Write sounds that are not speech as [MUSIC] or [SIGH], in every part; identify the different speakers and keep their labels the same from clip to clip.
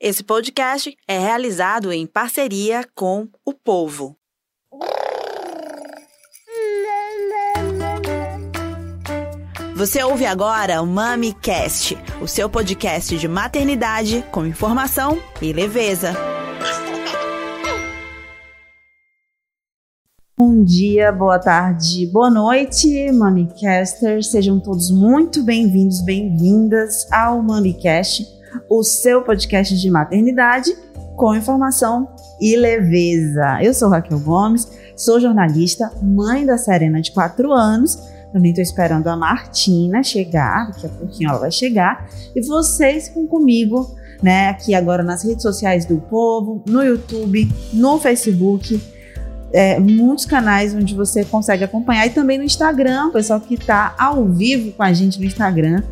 Speaker 1: Esse podcast é realizado em parceria com o Povo. Você ouve agora o MamiCast, o seu podcast de maternidade com informação e leveza.
Speaker 2: Bom dia, boa tarde, boa noite, MamiCasters. Sejam todos muito bem-vindos, bem-vindas ao MamiCast, o seu podcast de maternidade com informação e leveza. Eu sou Raquel Gomes, sou jornalista, mãe da Serena de 4 anos também estou esperando a Martina chegar, daqui a pouquinho ela vai chegar. E vocês ficam comigo, né, aqui agora nas redes sociais do Povo, no YouTube, no Facebook. É, muitos canais onde você consegue acompanhar e também no Instagram, o pessoal que está ao vivo com a gente no Instagram,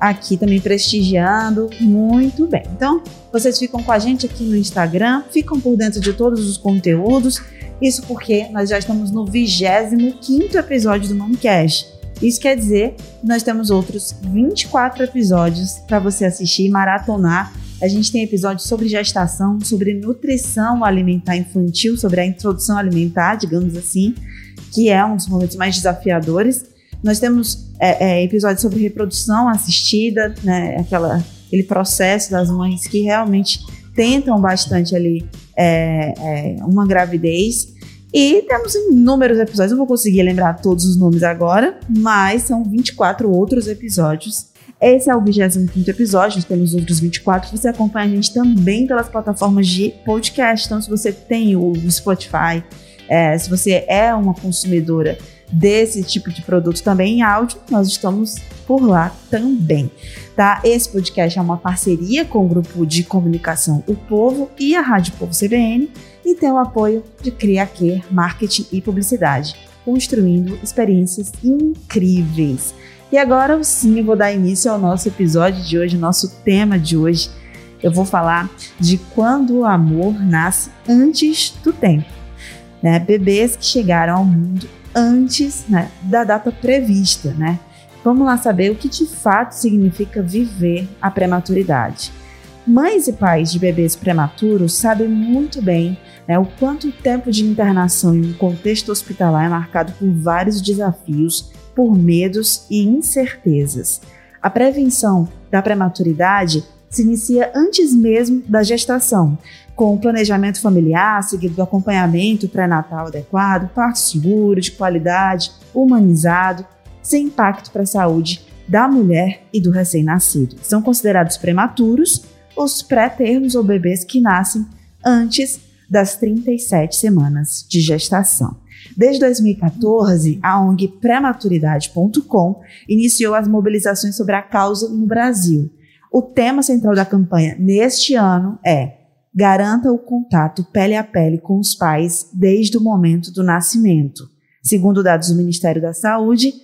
Speaker 2: aqui também prestigiando muito bem. Então, vocês ficam com a gente aqui no Instagram, ficam por dentro de todos os conteúdos isso porque nós já estamos no 25 episódio do Momcast. Isso quer dizer que nós temos outros 24 episódios para você assistir e maratonar. A gente tem episódios sobre gestação, sobre nutrição alimentar infantil, sobre a introdução alimentar, digamos assim, que é um dos momentos mais desafiadores. Nós temos é, é, episódios sobre reprodução assistida, né, aquela, aquele processo das mães que realmente tentam bastante ali é, é, uma gravidez. E temos inúmeros episódios, não vou conseguir lembrar todos os nomes agora, mas são 24 outros episódios. Esse é o 25 episódio, nós temos outros 24. Você acompanha a gente também pelas plataformas de podcast. Então, se você tem o Spotify, é, se você é uma consumidora desse tipo de produto também em áudio, nós estamos por lá também. Tá? Esse podcast é uma parceria com o grupo de comunicação O Povo e a Rádio Povo CBN e tem o apoio de Criaquer Marketing e Publicidade, construindo experiências incríveis. E agora sim eu vou dar início ao nosso episódio de hoje, nosso tema de hoje. Eu vou falar de quando o amor nasce antes do tempo. Né? Bebês que chegaram ao mundo antes né, da data prevista, né? Vamos lá saber o que de fato significa viver a prematuridade. Mães e pais de bebês prematuros sabem muito bem né, o quanto o tempo de internação em um contexto hospitalar é marcado por vários desafios, por medos e incertezas. A prevenção da prematuridade se inicia antes mesmo da gestação, com o planejamento familiar, seguido do acompanhamento pré-natal adequado, parto seguro, de qualidade, humanizado, sem impacto para a saúde da mulher e do recém-nascido. São considerados prematuros os pré-termos ou bebês que nascem antes das 37 semanas de gestação. Desde 2014, a ONG Prematuridade.com iniciou as mobilizações sobre a causa no Brasil. O tema central da campanha neste ano é garanta o contato pele a pele com os pais desde o momento do nascimento. Segundo dados do Ministério da Saúde,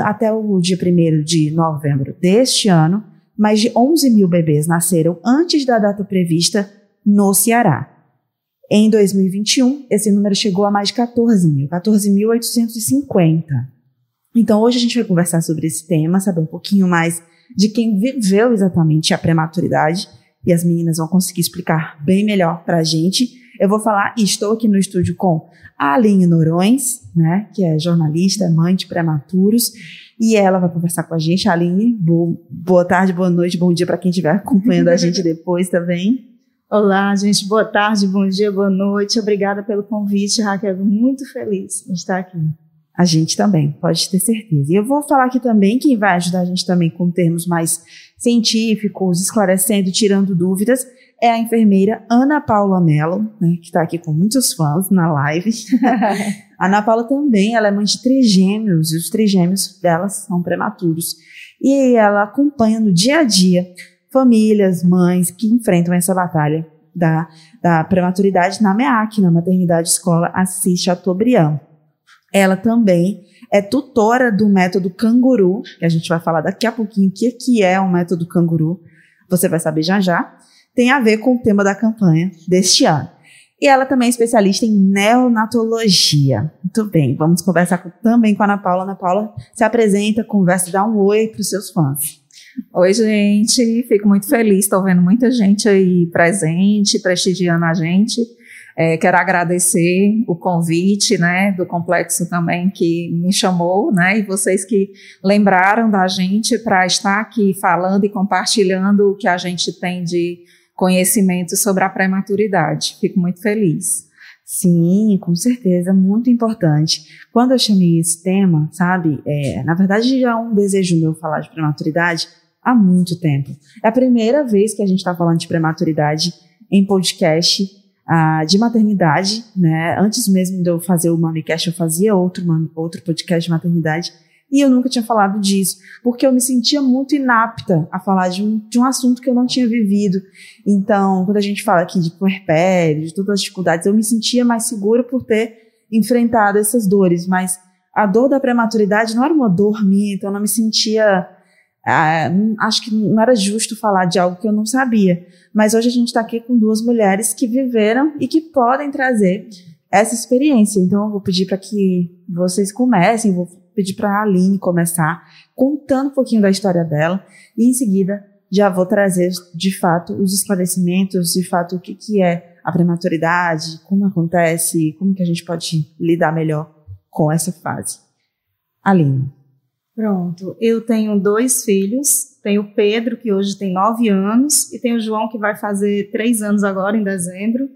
Speaker 2: até o dia 1 de novembro deste ano, mais de 11 mil bebês nasceram antes da data prevista no Ceará. Em 2021, esse número chegou a mais de 14 mil, 14.850. Então, hoje a gente vai conversar sobre esse tema, saber um pouquinho mais de quem viveu exatamente a prematuridade e as meninas vão conseguir explicar bem melhor para a gente. Eu vou falar, e estou aqui no estúdio com a Aline Norões, né, que é jornalista, mãe de prematuros, e ela vai conversar com a gente. Aline, boa tarde, boa noite, bom dia para quem estiver acompanhando a gente [LAUGHS] depois também.
Speaker 3: Olá, gente, boa tarde, bom dia, boa noite. Obrigada pelo convite, Raquel. Muito feliz de estar aqui.
Speaker 2: A gente também, pode ter certeza. E eu vou falar aqui também quem vai ajudar a gente também com termos mais científicos, esclarecendo, tirando dúvidas, é a enfermeira Ana Paula Mello, né, que está aqui com muitos fãs na live. a [LAUGHS] Ana Paula também, ela é mãe de trigêmeos, e os trigêmeos delas são prematuros. E ela acompanha no dia a dia famílias, mães que enfrentam essa batalha da, da prematuridade na MEAC, na Maternidade Escola Assis Chateaubriand. Ela também é tutora do método canguru, que a gente vai falar daqui a pouquinho o que, é o método canguru, você vai saber já já, tem a ver com o tema da campanha deste ano. E ela também é especialista em neonatologia. Muito bem, vamos conversar com, também com a Ana Paula. Ana Paula se apresenta, conversa, dá um oi para os seus fãs.
Speaker 4: Oi, gente. Fico muito feliz. Estou vendo muita gente aí presente, prestigiando a gente. É, quero agradecer o convite, né, do complexo também que me chamou, né, e vocês que lembraram da gente para estar aqui falando e compartilhando o que a gente tem de conhecimento sobre a prematuridade. Fico muito feliz.
Speaker 2: Sim, com certeza, muito importante. Quando eu chamei esse tema, sabe, é, na verdade já é um desejo meu falar de prematuridade há muito tempo. É a primeira vez que a gente está falando de prematuridade em podcast uh, de maternidade, né? Antes mesmo de eu fazer o MamiCast, eu fazia outro, outro podcast de maternidade e eu nunca tinha falado disso, porque eu me sentia muito inapta a falar de um, de um assunto que eu não tinha vivido. Então, quando a gente fala aqui de puerpério, de todas as dificuldades, eu me sentia mais segura por ter enfrentado essas dores, mas a dor da prematuridade não era uma dor minha, então eu não me sentia. Ah, acho que não era justo falar de algo que eu não sabia. Mas hoje a gente está aqui com duas mulheres que viveram e que podem trazer essa experiência. Então eu vou pedir para que vocês comecem, vou pedir para a Aline começar contando um pouquinho da história dela e em seguida já vou trazer de fato os esclarecimentos, de fato o que, que é a prematuridade, como acontece, como que a gente pode lidar melhor com essa fase. Aline.
Speaker 3: Pronto, eu tenho dois filhos, tenho o Pedro, que hoje tem nove anos, e tenho o João, que vai fazer três anos agora, em dezembro.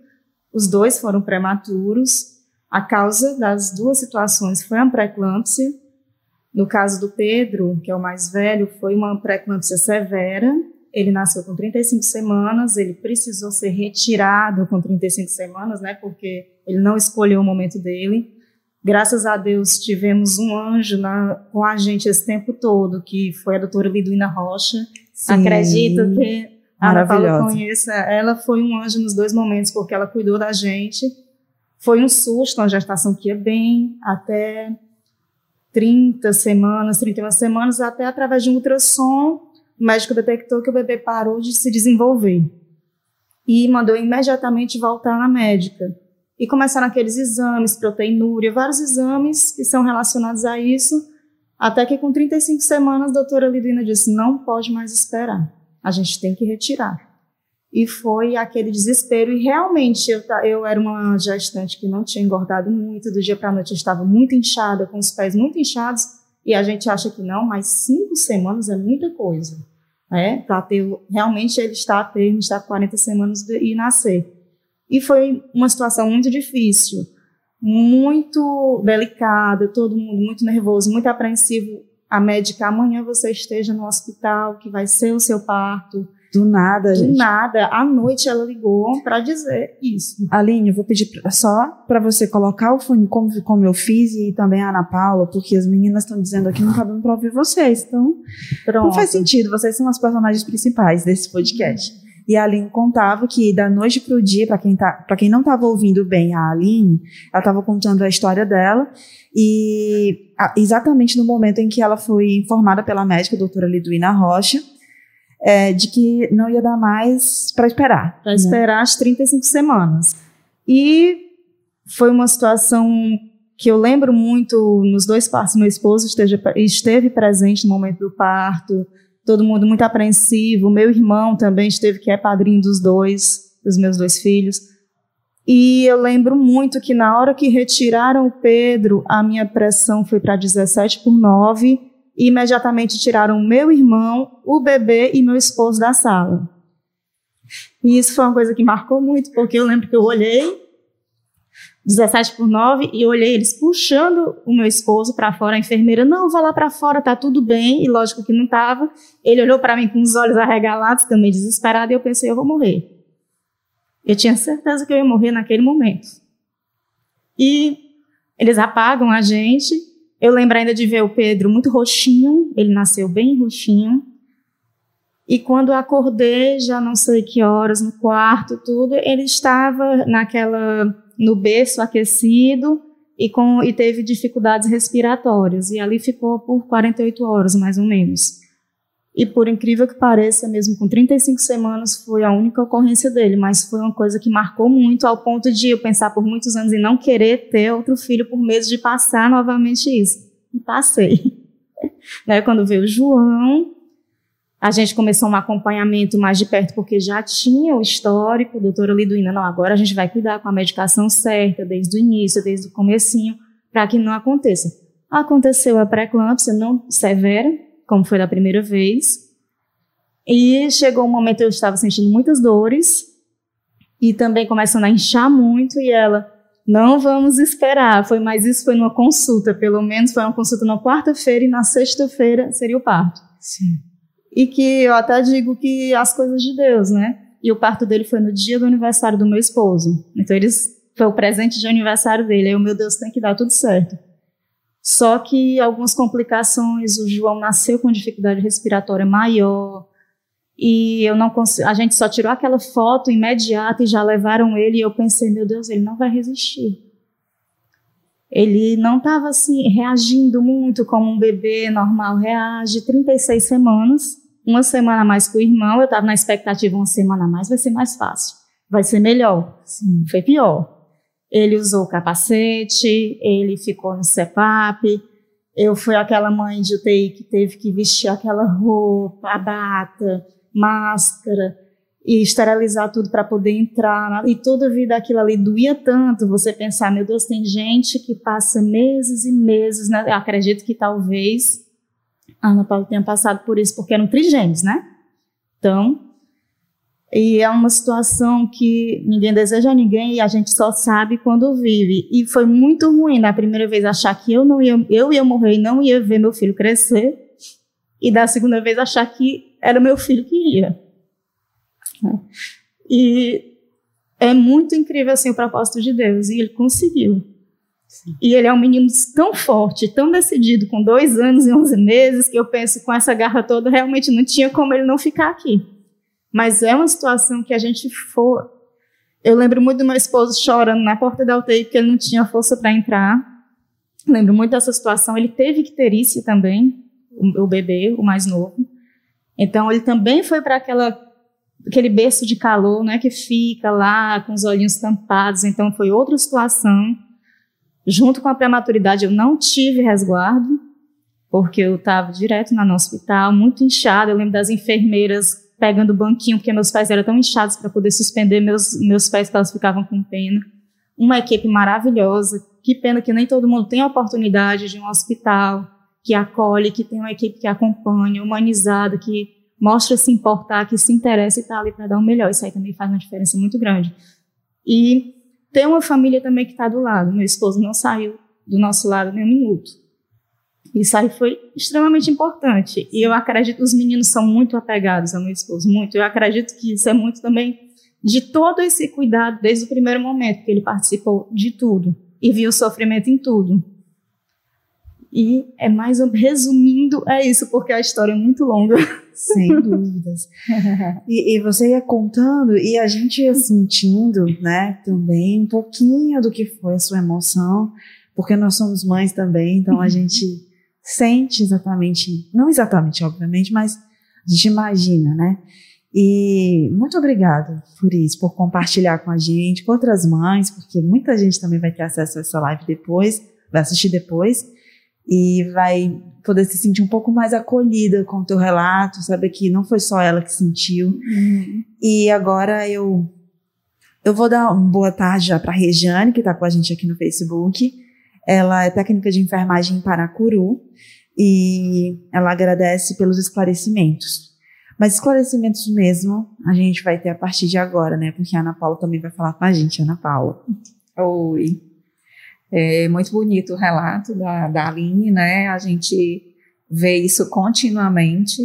Speaker 3: Os dois foram prematuros. A causa das duas situações foi a pré-eclâmpsia, no caso do Pedro, que é o mais velho, foi uma pré-eclâmpsia severa. Ele nasceu com 35 semanas, ele precisou ser retirado com 35 semanas, né, porque ele não escolheu o momento dele. Graças a Deus tivemos um anjo na, com a gente esse tempo todo, que foi a doutora Liduína Rocha. Sim. Acredito que a Paula conheça. Ela foi um anjo nos dois momentos, porque ela cuidou da gente. Foi um susto, uma gestação que ia bem, até 30 semanas, 31 semanas, até através de um ultrassom, o médico detectou que o bebê parou de se desenvolver. E mandou imediatamente voltar na médica. E começaram aqueles exames, proteinúria, vários exames que são relacionados a isso, até que com 35 semanas a doutora Lidina disse, não pode mais esperar, a gente tem que retirar e foi aquele desespero. E realmente eu, eu era uma gestante que não tinha engordado muito, do dia para a noite eu estava muito inchada, com os pés muito inchados, e a gente acha que não, mas cinco semanas é muita coisa. É, para ter realmente ele está a termo, está 40 semanas de, e nascer. E foi uma situação muito difícil, muito delicada, todo mundo muito nervoso, muito apreensivo. A médica, amanhã você esteja no hospital, que vai ser o seu parto
Speaker 2: do nada,
Speaker 3: Do
Speaker 2: gente.
Speaker 3: nada. À noite ela ligou para dizer isso.
Speaker 2: Aline, eu vou pedir só para você colocar o fone como, como eu fiz e também a Ana Paula, porque as meninas estão dizendo aqui não tá dando para ouvir vocês. Então, Pronto. não faz sentido. Vocês são as personagens principais desse podcast. E a Aline contava que da noite para o dia, para quem, tá, quem não estava ouvindo bem a Aline, ela estava contando a história dela. E a, exatamente no momento em que ela foi informada pela médica, a doutora Liduína Rocha, é, de que não ia dar mais para esperar.
Speaker 3: Para né? esperar as 35 semanas. E foi uma situação que eu lembro muito nos dois partos. Meu esposo esteve, esteve presente no momento do parto, todo mundo muito apreensivo. Meu irmão também esteve, que é padrinho dos dois, dos meus dois filhos. E eu lembro muito que na hora que retiraram o Pedro, a minha pressão foi para 17 por 9 e imediatamente tiraram meu irmão, o bebê e meu esposo da sala. E isso foi uma coisa que marcou muito, porque eu lembro que eu olhei 17 por 9 e olhei eles puxando o meu esposo para fora, a enfermeira, não, vá lá para fora, tá tudo bem, e lógico que não tava. Ele olhou para mim com os olhos arregalados, também desesperado, e eu pensei, eu vou morrer. Eu tinha certeza que eu ia morrer naquele momento. E eles apagam a gente, eu lembro ainda de ver o Pedro muito roxinho, ele nasceu bem roxinho. E quando acordei, já não sei que horas, no quarto, tudo, ele estava naquela no berço aquecido e, com, e teve dificuldades respiratórias. E ali ficou por 48 horas, mais ou menos. E por incrível que pareça, mesmo com 35 semanas, foi a única ocorrência dele, mas foi uma coisa que marcou muito ao ponto de eu pensar por muitos anos em não querer ter outro filho por medo de passar novamente isso. E passei. Daí [LAUGHS] quando veio o João, A gente começou um acompanhamento mais de perto, porque já tinha o histórico, doutora Liduína, não, agora a gente vai cuidar com a medicação certa, desde o início, desde o comecinho, para que não aconteça. Aconteceu a pré-eclâmpsia, não severa, como foi da primeira vez, e chegou um momento eu estava sentindo muitas dores, e também começando a inchar muito, e ela, não vamos esperar, foi, mas isso foi numa consulta, pelo menos foi uma consulta na quarta-feira, e na sexta-feira seria o parto.
Speaker 2: Sim
Speaker 3: e que eu até digo que as coisas de Deus, né? E o parto dele foi no dia do aniversário do meu esposo. Então eles foi o presente de aniversário dele. Aí o meu Deus tem que dar tudo certo. Só que algumas complicações, o João nasceu com dificuldade respiratória maior. E eu não consigo, a gente só tirou aquela foto imediata e já levaram ele e eu pensei, meu Deus, ele não vai resistir. Ele não estava assim reagindo muito como um bebê normal reage, 36 semanas uma semana a mais com o irmão, eu estava na expectativa, uma semana a mais vai ser mais fácil, vai ser melhor. Sim. Foi pior. Ele usou o capacete, ele ficou no CEPAP, eu fui aquela mãe de UTI que teve que vestir aquela roupa, a bata, máscara, e esterilizar tudo para poder entrar. E toda vida aquilo ali doía tanto, você pensar, meu Deus, tem gente que passa meses e meses, né? Eu acredito que talvez a Ana Paula tenha passado por isso, porque eram trigêmeos, né? Então, e é uma situação que ninguém deseja a ninguém e a gente só sabe quando vive. E foi muito ruim na primeira vez achar que eu não ia, eu ia morrer e não ia ver meu filho crescer. E da segunda vez achar que era meu filho que ia. E é muito incrível assim o propósito de Deus e ele conseguiu. E ele é um menino tão forte, tão decidido, com dois anos e onze meses, que eu penso, com essa garra toda, realmente não tinha como ele não ficar aqui. Mas é uma situação que a gente for. Eu lembro muito do meu esposo chorando na porta da UTI porque ele não tinha força para entrar. Lembro muito dessa situação. Ele teve que ter isso também, o, o bebê, o mais novo. Então ele também foi para aquela aquele berço de calor, né, que fica lá com os olhinhos tampados. Então foi outra situação Junto com a prematuridade, eu não tive resguardo, porque eu estava direto no hospital, muito inchada. Eu lembro das enfermeiras pegando o banquinho, porque meus pés eram tão inchados para poder suspender meus, meus pés, que elas ficavam com pena. Uma equipe maravilhosa. Que pena que nem todo mundo tem a oportunidade de um hospital que acolhe, que tem uma equipe que acompanha, humanizada, que mostra se importar, que se interessa e está ali para dar o melhor. Isso aí também faz uma diferença muito grande. E ter uma família também que está do lado. Meu esposo não saiu do nosso lado nem um minuto. Isso aí foi extremamente importante. E eu acredito que os meninos são muito apegados ao meu esposo, muito. Eu acredito que isso é muito também de todo esse cuidado desde o primeiro momento que ele participou de tudo e viu o sofrimento em tudo. E é mais resumindo, é isso, porque a história é muito longa. [LAUGHS]
Speaker 2: Sem [LAUGHS] dúvidas. e, e, você ia contando e a gente ia sentindo, né, também um pouquinho do que foi a sua emoção, porque nós somos mães também, então a gente sente exatamente, não exatamente, obviamente, mas a gente imagina, né? E muito obrigada por isso, por compartilhar com a gente, com outras mães, porque muita gente também vai ter acesso a essa live depois, vai assistir depois e vai poder se sentir um pouco mais acolhida com o teu relato, saber que não foi só ela que sentiu. Uhum. E agora eu eu vou dar uma boa tarde já para Regiane, que está com a gente aqui no Facebook. Ela é técnica de enfermagem em Paracuru e ela agradece pelos esclarecimentos. Mas esclarecimentos mesmo a gente vai ter a partir de agora, né? Porque a Ana Paula também vai falar com a gente, Ana Paula.
Speaker 4: Oi. É muito bonito o relato da, da Aline, né? A gente vê isso continuamente.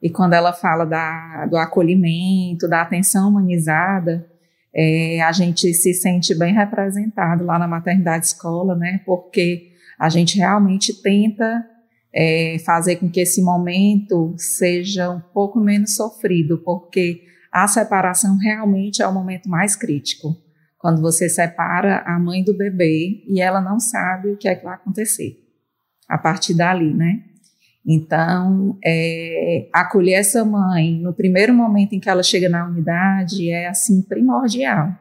Speaker 4: E quando ela fala da, do acolhimento, da atenção humanizada, é, a gente se sente bem representado lá na maternidade escola, né? Porque a gente realmente tenta é, fazer com que esse momento seja um pouco menos sofrido, porque a separação realmente é o momento mais crítico quando você separa a mãe do bebê e ela não sabe o que é que vai acontecer a partir dali, né? Então, é, acolher essa mãe no primeiro momento em que ela chega na unidade é assim primordial,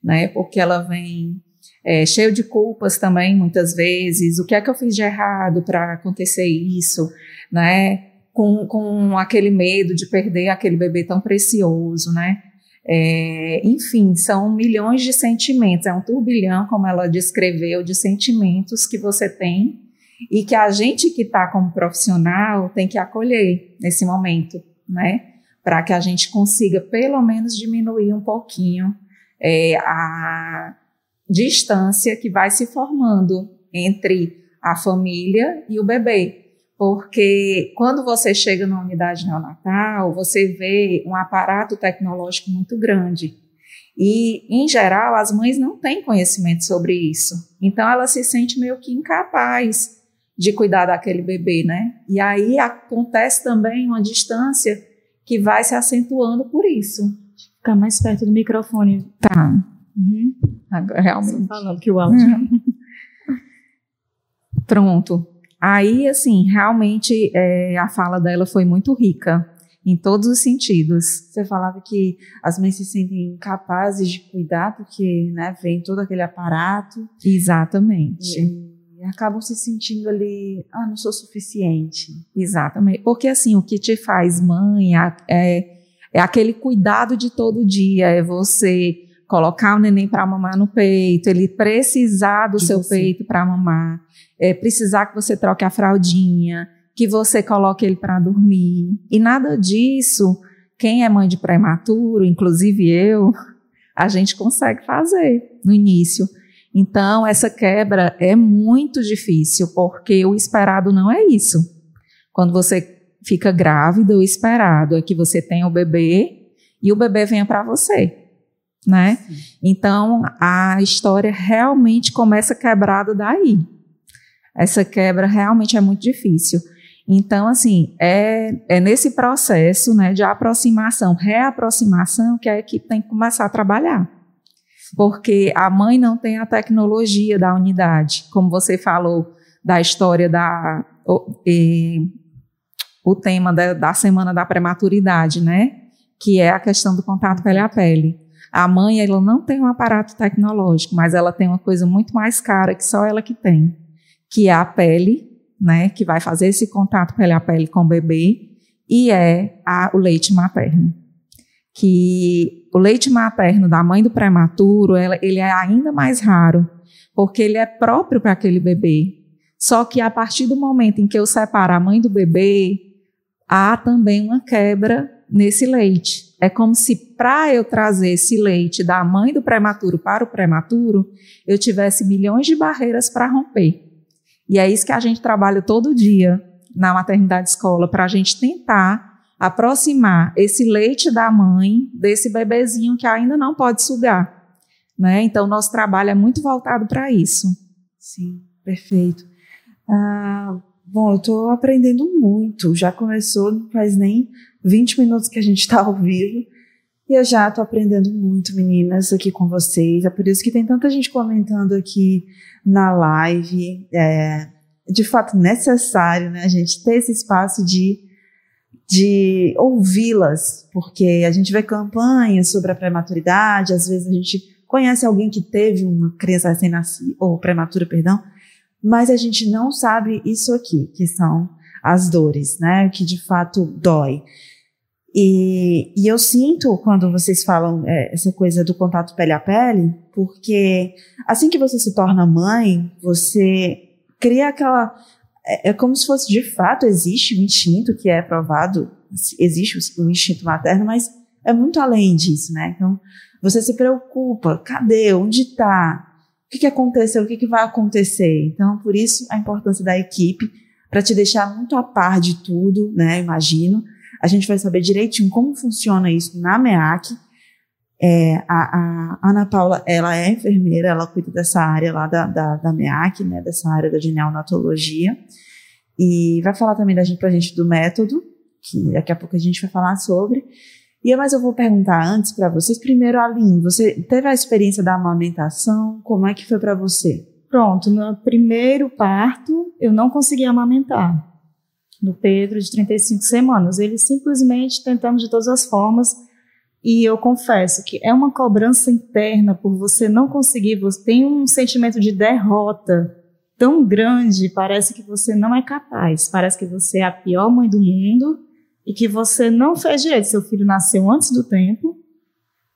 Speaker 4: né? Porque ela vem é, cheio de culpas também, muitas vezes. O que é que eu fiz de errado para acontecer isso, né? com, com aquele medo de perder aquele bebê tão precioso, né? É, enfim, são milhões de sentimentos, é um turbilhão, como ela descreveu, de sentimentos que você tem e que a gente que está como profissional tem que acolher nesse momento, né? Para que a gente consiga pelo menos diminuir um pouquinho é, a distância que vai se formando entre a família e o bebê. Porque quando você chega na unidade neonatal, você vê um aparato tecnológico muito grande. E, em geral, as mães não têm conhecimento sobre isso. Então, ela se sente meio que incapaz de cuidar daquele bebê, né? E aí acontece também uma distância que vai se acentuando por isso.
Speaker 3: Ficar mais perto do microfone.
Speaker 4: Tá. Uhum. Realmente. Só
Speaker 3: falando que o áudio.
Speaker 4: Pronto. Aí, assim, realmente é, a fala dela foi muito rica em todos os sentidos.
Speaker 2: Você falava que as mães se sentem incapazes de cuidar porque, né, vem todo aquele aparato.
Speaker 4: Exatamente.
Speaker 2: E, e acabam se sentindo ali, ah, não sou suficiente.
Speaker 4: Exatamente. Porque, assim, o que te faz mãe é, é aquele cuidado de todo dia, é você colocar o neném para mamar no peito, ele precisar do de seu você. peito para mamar, é, precisar que você troque a fraldinha, que você coloque ele para dormir. E nada disso, quem é mãe de prematuro, inclusive eu, a gente consegue fazer no início. Então, essa quebra é muito difícil, porque o esperado não é isso. Quando você fica grávida, o esperado é que você tenha o bebê e o bebê venha para você né? Sim. Então a história realmente começa quebrada daí. Essa quebra realmente é muito difícil. Então, assim, é, é nesse processo né, de aproximação, reaproximação, que a equipe tem que começar a trabalhar. Porque a mãe não tem a tecnologia da unidade, como você falou da história da. O, e, o tema da, da semana da prematuridade, né? Que é a questão do contato pele a pele. A mãe, ela não tem um aparato tecnológico, mas ela tem uma coisa muito mais cara que só ela que tem, que é a pele, né, que vai fazer esse contato pele a pele com o bebê, e é a, o leite materno. Que o leite materno da mãe do prematuro, ela, ele é ainda mais raro, porque ele é próprio para aquele bebê. Só que a partir do momento em que eu separo a mãe do bebê, há também uma quebra nesse leite. É como se para eu trazer esse leite da mãe do prematuro para o prematuro, eu tivesse milhões de barreiras para romper. E é isso que a gente trabalha todo dia na maternidade escola, para a gente tentar aproximar esse leite da mãe desse bebezinho que ainda não pode sugar. Né? Então, nosso trabalho é muito voltado para isso.
Speaker 2: Sim, perfeito. Ah, bom, eu estou aprendendo muito. Já começou, não faz nem 20 minutos que a gente está ao vivo. E eu já estou aprendendo muito, meninas, aqui com vocês. É por isso que tem tanta gente comentando aqui na live. É de fato necessário, né, a gente ter esse espaço de, de ouvi-las, porque a gente vê campanhas sobre a prematuridade, às vezes a gente conhece alguém que teve uma criança recém-nascida, ou prematura, perdão, mas a gente não sabe isso aqui, que são as dores, né, que de fato dói. E, e eu sinto quando vocês falam é, essa coisa do contato pele a pele, porque assim que você se torna mãe, você cria aquela. É, é como se fosse de fato existe um instinto que é provado, existe o, o instinto materno, mas é muito além disso, né? Então você se preocupa, cadê, onde está, o que, que aconteceu, o que, que vai acontecer. Então por isso a importância da equipe para te deixar muito a par de tudo, né? Imagino a gente vai saber direitinho como funciona isso na MEAC. É, a, a, Ana Paula, ela é enfermeira, ela cuida dessa área lá da, da, da MEAC, né, dessa área da neonatologia. E vai falar também da gente, pra gente do método, que daqui a pouco a gente vai falar sobre. E mas eu vou perguntar antes para vocês. Primeiro, Aline, você teve a experiência da amamentação? Como é que foi para você?
Speaker 3: Pronto, no primeiro parto eu não consegui amamentar do Pedro de 35 semanas. Ele simplesmente tentamos de todas as formas e eu confesso que é uma cobrança interna por você não conseguir, você tem um sentimento de derrota tão grande, parece que você não é capaz, parece que você é a pior mãe do mundo e que você não fez direito. Seu filho nasceu antes do tempo,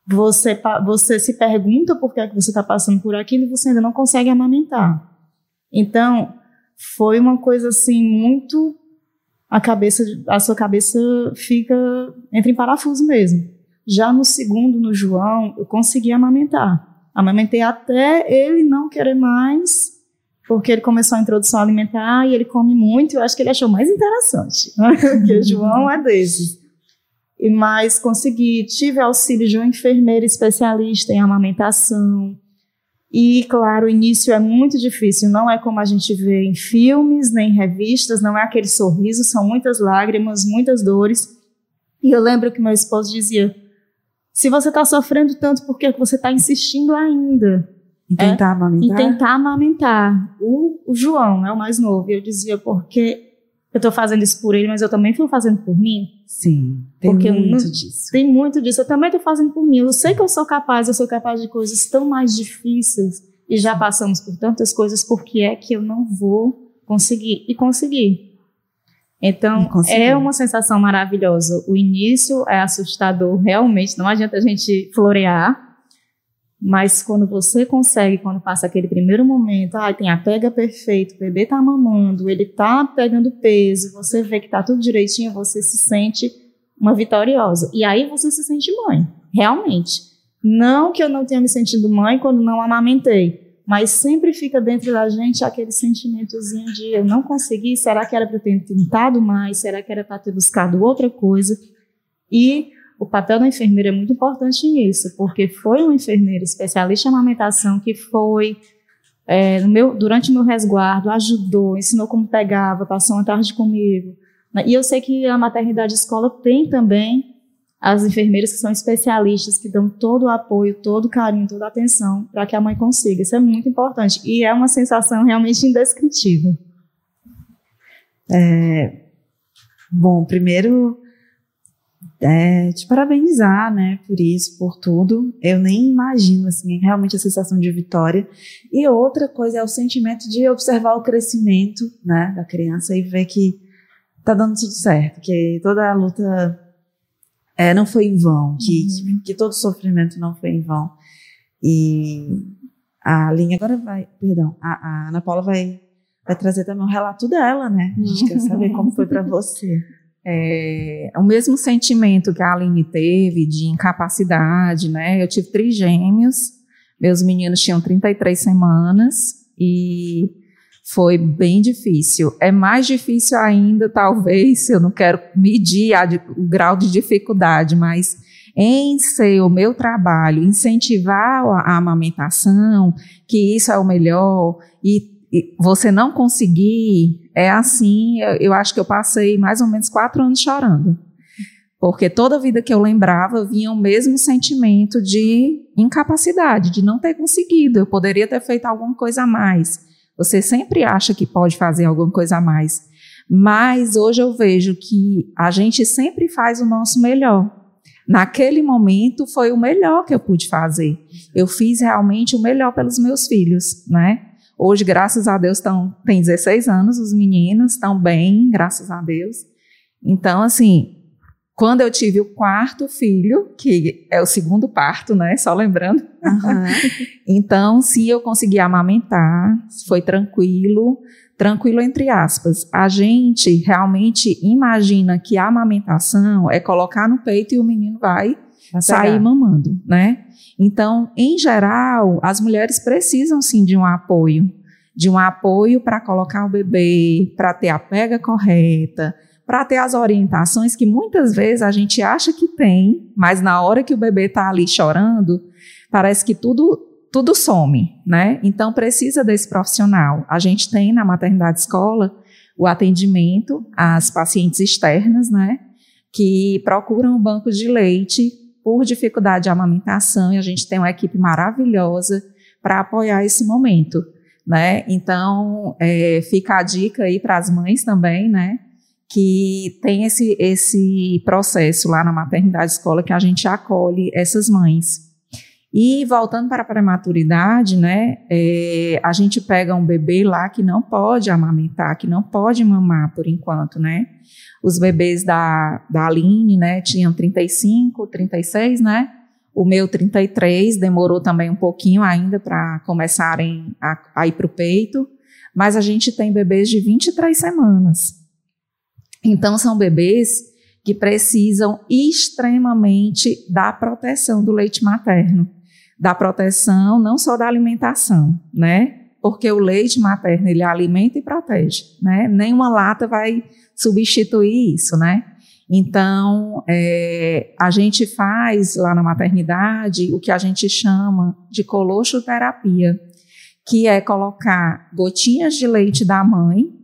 Speaker 3: você, você se pergunta por que, é que você está passando por aquilo e você ainda não consegue amamentar. Então, foi uma coisa assim muito a cabeça a sua cabeça fica entra em parafuso mesmo. Já no segundo, no João, eu consegui amamentar. Amamentei até ele não querer mais, porque ele começou a introdução alimentar e ele come muito. Eu acho que ele achou mais interessante, [LAUGHS] porque o João é desses. E mais consegui, tive auxílio de uma enfermeira especialista em amamentação, e, claro, o início é muito difícil, não é como a gente vê em filmes, nem em revistas, não é aquele sorriso, são muitas lágrimas, muitas dores. E eu lembro que meu esposo dizia: se você está sofrendo tanto, por que você está insistindo ainda?
Speaker 2: Em tentar é? amamentar?
Speaker 3: Em tentar amamentar. O, o João é o mais novo. E eu dizia: porque eu estou fazendo isso por ele, mas eu também fui fazendo por mim.
Speaker 2: Sim, tem Porque muito não, disso.
Speaker 3: Tem muito disso. Eu também estou fazendo por mim. Eu sei que eu sou capaz, eu sou capaz de coisas tão mais difíceis e já passamos por tantas coisas, porque é que eu não vou conseguir? E conseguir. Então, é uma sensação maravilhosa. O início é assustador, realmente. Não adianta a gente florear, mas quando você consegue, quando passa aquele primeiro momento, ah, tem a pega perfeito, o bebê tá mamando, ele tá pegando peso, você vê que tá tudo direitinho, você se sente uma vitoriosa. E aí você se sente mãe, realmente. Não que eu não tenha me sentido mãe quando não amamentei, mas sempre fica dentro da gente aquele sentimentozinho de eu não consegui, será que era para ter tentado mais, será que era para ter buscado outra coisa? E o papel da enfermeira é muito importante nisso, porque foi uma enfermeira especialista em amamentação que foi é, meu, durante o meu resguardo, ajudou, ensinou como pegava, passou uma tarde comigo. E eu sei que a maternidade escola tem também as enfermeiras que são especialistas, que dão todo o apoio, todo o carinho, toda a atenção para que a mãe consiga. Isso é muito importante. E é uma sensação realmente indescritível.
Speaker 2: É, bom, primeiro é, te parabenizar, né, por isso, por tudo. Eu nem imagino, assim, realmente a sensação de vitória. E outra coisa é o sentimento de observar o crescimento, né, da criança e ver que tá dando tudo certo, que toda a luta é, não foi em vão, que, uhum. que todo sofrimento não foi em vão. E a Linha agora vai, perdão, a, a Ana Paula vai, vai trazer também um relato dela, né? A gente quer saber como foi para [LAUGHS] você.
Speaker 4: É, o mesmo sentimento que a Aline teve de incapacidade, né? Eu tive trigêmeos, meus meninos tinham 33 semanas e foi bem difícil. É mais difícil ainda, talvez, eu não quero medir a, o grau de dificuldade, mas em ser o meu trabalho, incentivar a, a amamentação, que isso é o melhor, e você não conseguir, é assim, eu, eu, acho que eu passei mais ou menos quatro anos chorando. Porque toda vida que eu lembrava vinha o mesmo sentimento de incapacidade, de não ter conseguido. Eu poderia ter feito alguma coisa a mais. Você sempre acha que pode fazer alguma coisa a mais. Mas hoje eu vejo que a gente sempre faz o nosso melhor. Naquele momento foi o melhor que eu pude fazer. Eu fiz realmente o melhor pelos meus filhos, né? Hoje, graças a Deus, estão, tem 16 anos, os meninos estão bem, graças a Deus. Então, assim, quando eu tive o quarto filho, que é o segundo parto, né? Só lembrando. Uhum. [LAUGHS] então, sim, eu consegui amamentar, foi tranquilo, tranquilo entre aspas. A gente realmente imagina que a amamentação é colocar no peito e o menino vai, vai sair mamando, né? Então, em geral, as mulheres precisam sim de um apoio, de um apoio para colocar o bebê, para ter a pega correta, para ter as orientações que muitas vezes a gente acha que tem, mas na hora que o bebê está ali chorando, parece que tudo tudo some, né? Então precisa desse profissional. A gente tem na maternidade escola o atendimento às pacientes externas, né? Que procuram o banco de leite por dificuldade de amamentação e a gente tem uma equipe maravilhosa para apoiar esse momento, né? Então, é, fica a dica aí para as mães também, né? Que tem esse, esse processo lá na maternidade escola que a gente acolhe essas mães. E voltando para a prematuridade, né, é, a gente pega um bebê lá que não pode amamentar, que não pode mamar por enquanto, né? Os bebês da, da Aline, né, tinham 35, 36, né? O meu 33 demorou também um pouquinho ainda para começarem a, a ir para o peito, mas a gente tem bebês de 23 semanas. Então, são bebês que precisam extremamente da proteção do leite materno da proteção, não só da alimentação, né? Porque o leite materno ele alimenta e protege, né? Nenhuma lata vai substituir isso, né? Então, é, a gente faz lá na maternidade o que a gente chama de colostroterapia, que é colocar gotinhas de leite da mãe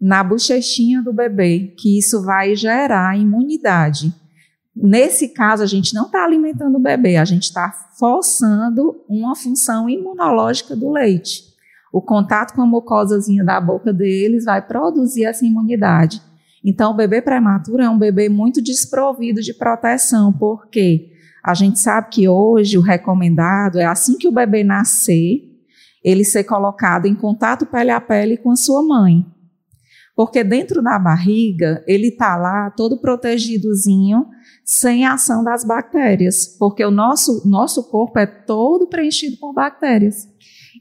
Speaker 4: na bochechinha do bebê, que isso vai gerar imunidade. Nesse caso, a gente não está alimentando o bebê, a gente está forçando uma função imunológica do leite. O contato com a mucosazinha da boca deles vai produzir essa imunidade. Então, o bebê prematuro é um bebê muito desprovido de proteção, porque a gente sabe que hoje o recomendado é assim que o bebê nascer, ele ser colocado em contato pele a pele com a sua mãe. Porque dentro da barriga, ele está lá todo protegidozinho, sem a ação das bactérias, porque o nosso, nosso corpo é todo preenchido por bactérias.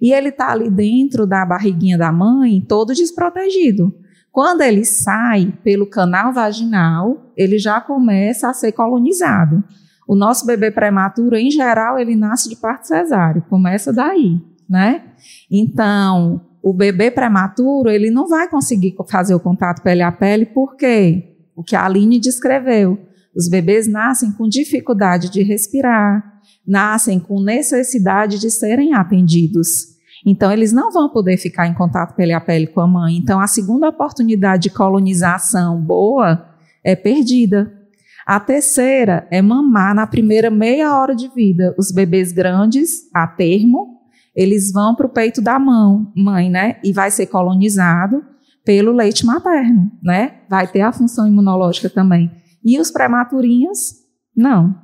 Speaker 4: E ele está ali dentro da barriguinha da mãe, todo desprotegido. Quando ele sai pelo canal vaginal, ele já começa a ser colonizado. O nosso bebê prematuro, em geral, ele nasce de parto cesáreo, começa daí, né? Então, o bebê prematuro, ele não vai conseguir fazer o contato pele a pele, por quê? O que a Aline descreveu os bebês nascem com dificuldade de respirar, nascem com necessidade de serem atendidos. Então, eles não vão poder ficar em contato pele a pele com a mãe. Então, a segunda oportunidade de colonização boa é perdida. A terceira é mamar na primeira meia hora de vida. Os bebês grandes, a termo, eles vão para o peito da mão, mãe, né? E vai ser colonizado pelo leite materno, né? Vai ter a função imunológica também. E os prematurinhos, não.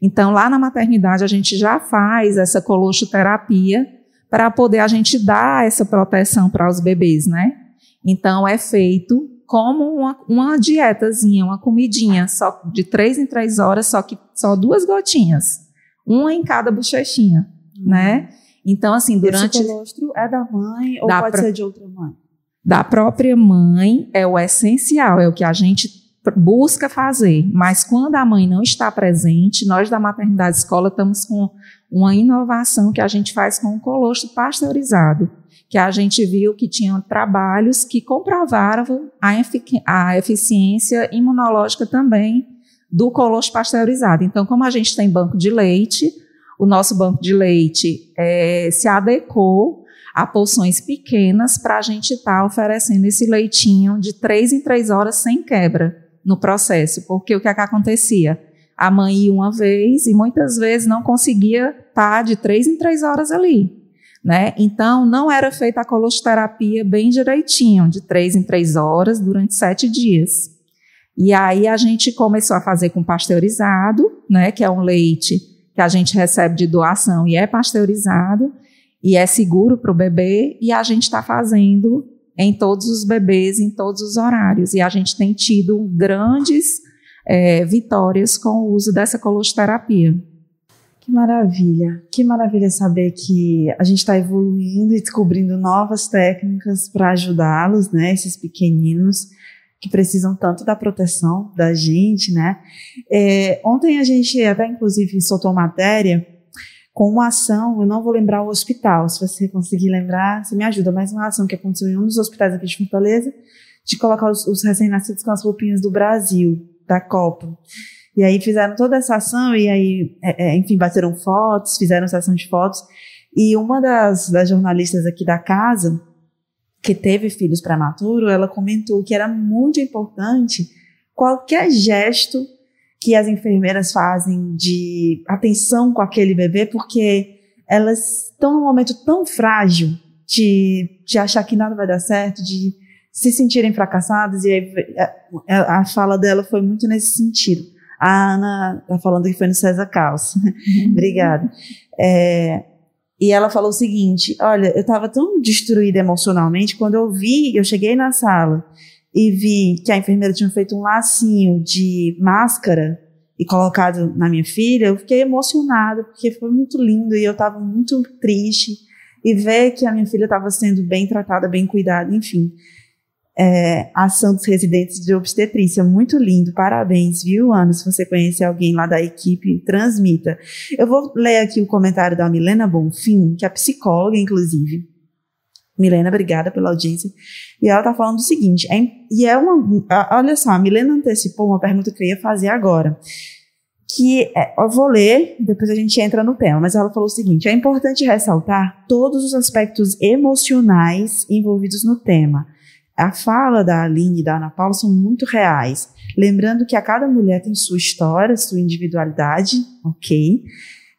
Speaker 4: Então, lá na maternidade, a gente já faz essa colostoterapia para poder a gente dar essa proteção para os bebês, né? Então, é feito como uma, uma dietazinha, uma comidinha, só de três em três horas, só que só duas gotinhas, uma em cada bochechinha, uhum. né? Então, assim, durante.
Speaker 2: Esse colostro é da mãe ou pode ser de outra mãe?
Speaker 4: Da própria mãe é o essencial, é o que a gente busca fazer, mas quando a mãe não está presente, nós da maternidade escola estamos com uma inovação que a gente faz com o colostro pasteurizado, que a gente viu que tinham trabalhos que comprovavam a, efic a eficiência imunológica também do colostro pasteurizado. Então, como a gente tem banco de leite, o nosso banco de leite é, se adequou a porções pequenas para a gente estar tá oferecendo esse leitinho de três em três horas sem quebra no processo, porque o que, é que acontecia? A mãe ia uma vez e muitas vezes não conseguia estar de três em três horas ali. Né? Então, não era feita a colostoterapia bem direitinho, de três em três horas, durante sete dias. E aí a gente começou a fazer com pasteurizado, né, que é um leite que a gente recebe de doação e é pasteurizado, e é seguro para o bebê, e a gente está fazendo em todos os bebês, em todos os horários. E a gente tem tido grandes é, vitórias com o uso dessa colostoterapia.
Speaker 2: Que maravilha, que maravilha saber que a gente está evoluindo e descobrindo novas técnicas para ajudá-los, né, esses pequeninos que precisam tanto da proteção da gente, né. É, ontem a gente até inclusive soltou matéria com uma ação, eu não vou lembrar o hospital, se você conseguir lembrar, você me ajuda, mas uma ação que aconteceu em um dos hospitais aqui de Fortaleza, de colocar os, os recém-nascidos com as roupinhas do Brasil, da Copa. E aí fizeram toda essa ação, e aí, é, é, enfim, bateram fotos, fizeram sessão de fotos, e uma das, das jornalistas aqui da casa, que teve filhos prematuros, ela comentou que era muito importante qualquer gesto que as enfermeiras fazem de atenção com aquele bebê, porque elas estão num momento tão frágil de, de achar que nada vai dar certo, de se sentirem fracassadas, e a, a fala dela foi muito nesse sentido. A Ana tá falando que foi no César Caos. [LAUGHS] Obrigada. É, e ela falou o seguinte: Olha, eu estava tão destruída emocionalmente quando eu vi, eu cheguei na sala e vi que a enfermeira tinha feito um lacinho de máscara e colocado na minha filha, eu fiquei emocionada porque foi muito lindo e eu estava muito triste. E ver que a minha filha estava sendo bem tratada, bem cuidada, enfim é, ação dos residentes de obstetrícia. Muito lindo, parabéns, viu, Ana? Se você conhece alguém lá da equipe, transmita. Eu vou ler aqui o comentário da Milena Bonfim, que é psicóloga, inclusive. Milena, obrigada pela audiência. E ela está falando o seguinte, é, e é uma, olha só, a Milena antecipou uma pergunta que eu ia fazer agora, que é, eu vou ler, depois a gente entra no tema, mas ela falou o seguinte, é importante ressaltar todos os aspectos emocionais envolvidos no tema, a fala da Aline e da Ana Paula são muito reais. Lembrando que a cada mulher tem sua história, sua individualidade, ok?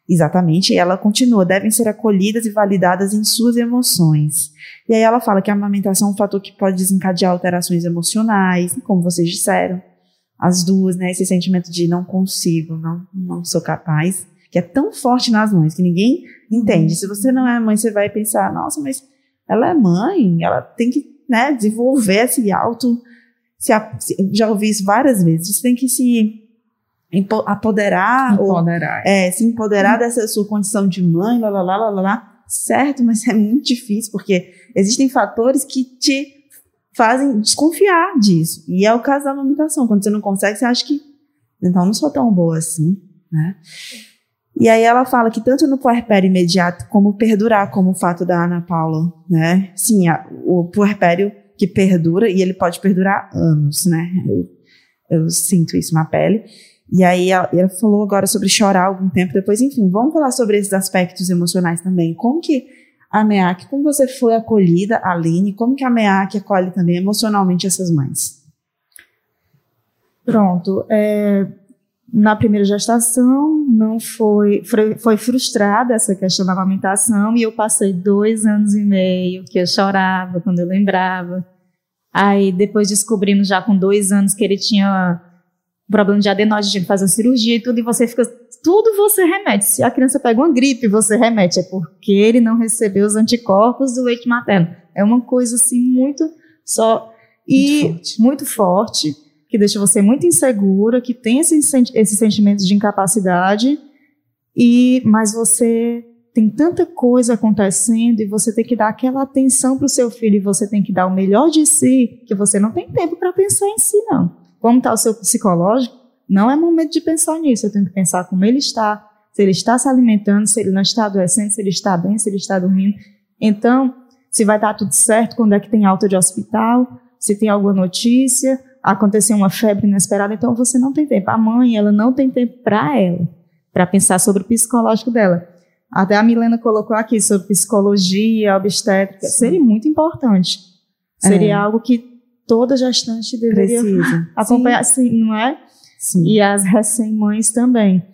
Speaker 2: Exatamente. E ela continua, devem ser acolhidas e validadas em suas emoções. E aí ela fala que a amamentação é um fator que pode desencadear alterações emocionais, como vocês disseram. As duas, né? Esse sentimento de não consigo, não, não sou capaz, que é tão forte nas mães que ninguém entende. Se você não é mãe, você vai pensar, nossa, mas ela é mãe, ela tem que né, desenvolver esse auto. Se, já ouvi isso várias vezes. Você tem que se apoderar,
Speaker 4: empoderar.
Speaker 2: Ou, é, se empoderar dessa sua condição de mãe, lá, lá, lá, lá, lá, certo, mas é muito difícil, porque existem fatores que te fazem desconfiar disso. E é o caso da amamentação. Quando você não consegue, você acha que, então, não sou tão boa assim, né? E aí ela fala que tanto no puerpério imediato como perdurar, como o fato da Ana Paula, né? Sim, a, o puerpério que perdura, e ele pode perdurar anos, né? Eu, eu sinto isso na pele. E aí ela, ela, falou agora sobre chorar algum tempo depois, enfim, vamos falar sobre esses aspectos emocionais também. Como que a MEAC, como você foi acolhida, Aline, como que a MEAC acolhe também emocionalmente essas mães?
Speaker 3: Pronto, é, na primeira gestação não foi, foi frustrada essa questão da amamentação e eu passei dois anos e meio que eu chorava quando eu lembrava. Aí depois descobrimos já com dois anos que ele tinha problema de adenose, tinha que fazer cirurgia e tudo, e você fica, tudo você remete. Se a criança pega uma gripe, você remete, é porque ele não recebeu os anticorpos do leite materno. É uma coisa assim muito só e muito forte. Muito forte que deixa você muito insegura, que tem esses, esses sentimentos de incapacidade, e mas você tem tanta coisa acontecendo e você tem que dar aquela atenção para o seu filho e você tem que dar o melhor de si, que você não tem tempo para pensar em si, não. Como está o seu psicológico? Não é momento de pensar nisso. Eu tenho que pensar como ele está, se ele está se alimentando, se ele não está adoecendo, se ele está bem, se ele está dormindo. Então, se vai estar tudo certo, quando é que tem alta de hospital, se tem alguma notícia, aconteceu uma febre inesperada, então você não tem tempo. A mãe, ela não tem tempo para ela, para pensar sobre o psicológico dela. Até a Milena colocou aqui sobre psicologia, obstétrica, Sim. seria muito importante. Seria é. algo que toda gestante deveria Precisa. [LAUGHS] acompanhar, Sim. Sim, não é? Sim. E as recém-mães também.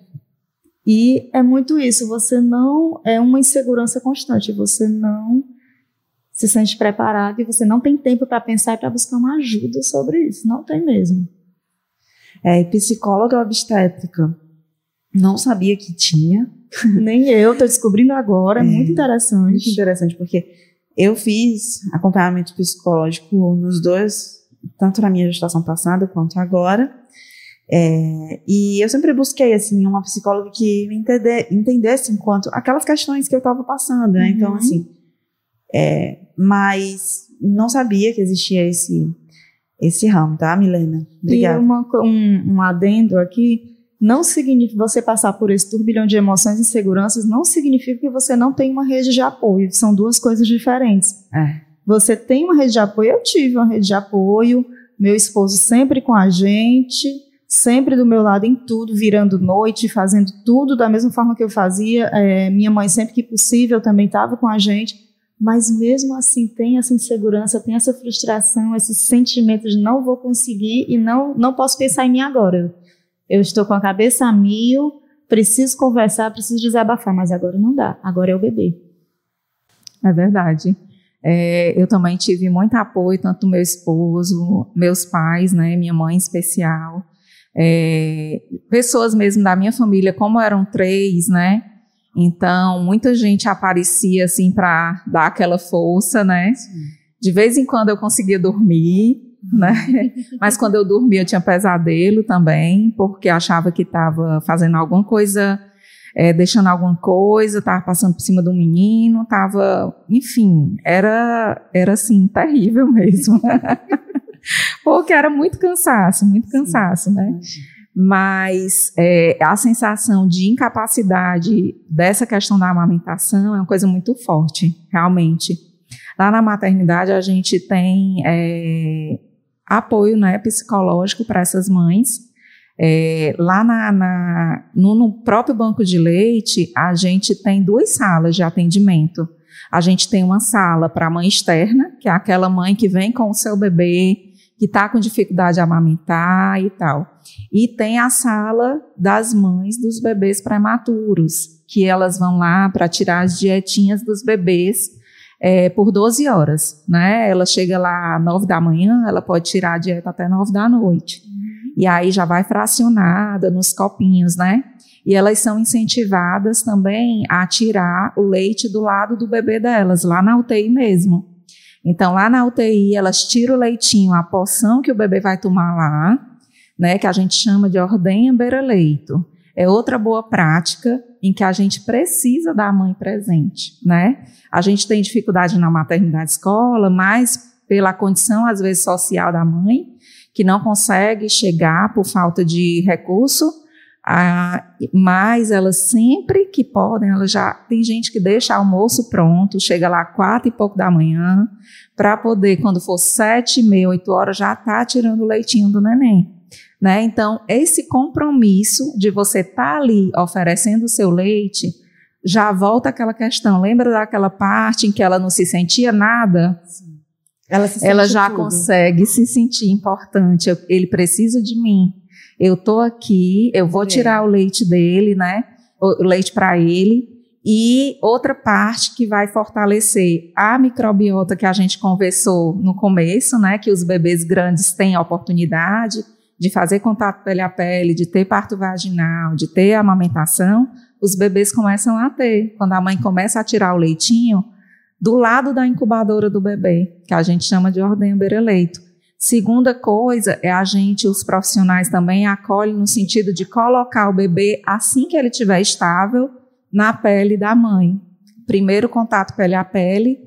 Speaker 3: E é muito isso, você não é uma insegurança constante, você não se sente preparado e você não tem tempo para pensar e para buscar uma ajuda sobre isso. Não tem mesmo.
Speaker 2: É, psicóloga obstétrica. Não sabia que tinha. [LAUGHS]
Speaker 3: Nem eu, estou descobrindo agora. É, muito interessante.
Speaker 2: Muito interessante, porque eu fiz acompanhamento psicológico nos dois, tanto na minha gestação passada quanto agora. É, e eu sempre busquei assim uma psicóloga que me entender, entendesse enquanto aquelas questões que eu estava passando, né? Então, uhum. Então assim, é, mas não sabia que existia esse, esse ramo, tá, Milena? Obrigada.
Speaker 3: E uma, um, um adendo aqui, não significa você passar por esse turbilhão de emoções e inseguranças, não significa que você não tem uma rede de apoio. São duas coisas diferentes.
Speaker 2: É.
Speaker 3: Você tem uma rede de apoio, eu tive uma rede de apoio, meu esposo sempre com a gente, sempre do meu lado em tudo, virando noite, fazendo tudo da mesma forma que eu fazia. É, minha mãe, sempre que possível, também estava com a gente mas mesmo assim tem essa insegurança, tem essa frustração, esse sentimento de não vou conseguir e não, não posso pensar em mim agora. Eu estou com a cabeça a mil, preciso conversar, preciso desabafar, mas agora não dá, agora é o bebê.
Speaker 4: É verdade. É, eu também tive muito apoio, tanto do meu esposo, meus pais, né, minha mãe em especial. É, pessoas mesmo da minha família, como eram três, né? Então, muita gente aparecia assim para dar aquela força, né? Sim. De vez em quando eu conseguia dormir, né? [LAUGHS] Mas quando eu dormia eu tinha pesadelo também, porque achava que estava fazendo alguma coisa, é, deixando alguma coisa, estava passando por cima do menino, estava, enfim, era, era assim terrível mesmo. [LAUGHS] porque era muito cansaço, muito cansaço, Sim. né? Mas é, a sensação de incapacidade dessa questão da amamentação é uma coisa muito forte, realmente. Lá na maternidade a gente tem é, apoio né, psicológico para essas mães. É, lá na, na, no, no próprio banco de leite, a gente tem duas salas de atendimento. A gente tem uma sala para a mãe externa, que é aquela mãe que vem com o seu bebê que está com dificuldade de amamentar e tal. E tem a sala das mães dos bebês prematuros, que elas vão lá para tirar as dietinhas dos bebês é, por 12 horas, né? Ela chega lá às 9 da manhã, ela pode tirar a dieta até 9 da noite. Uhum. E aí já vai fracionada nos copinhos, né? E elas são incentivadas também a tirar o leite do lado do bebê delas, lá na UTI mesmo. Então, lá na UTI, elas tiram o leitinho, a porção que o bebê vai tomar lá, né, que a gente chama de ordenha beira-leito. É outra boa prática em que a gente precisa da mãe presente, né? A gente tem dificuldade na maternidade escola, mas pela condição, às vezes, social da mãe, que não consegue chegar por falta de recurso, ah, mas elas sempre que podem, elas já tem gente que deixa almoço pronto, chega lá quatro e pouco da manhã, para poder, quando for sete, meia, oito horas, já tá tirando o leitinho do neném. Né? Então, esse compromisso de você estar tá ali oferecendo o seu leite, já volta aquela questão. Lembra daquela parte em que ela não se sentia nada? Sim. Ela, ela já tudo. consegue se sentir importante. Ele precisa de mim eu tô aqui, eu vou tirar o leite dele, né? O leite para ele. E outra parte que vai fortalecer a microbiota que a gente conversou no começo, né? Que os bebês grandes têm a oportunidade de fazer contato pele a pele, de ter parto vaginal, de ter amamentação, os bebês começam a ter. Quando a mãe começa a tirar o leitinho, do lado da incubadora do bebê, que a gente chama de ordem beira-leito. Segunda coisa é a gente, os profissionais também acolhem no sentido de colocar o bebê assim que ele estiver estável na pele da mãe. Primeiro contato pele a pele,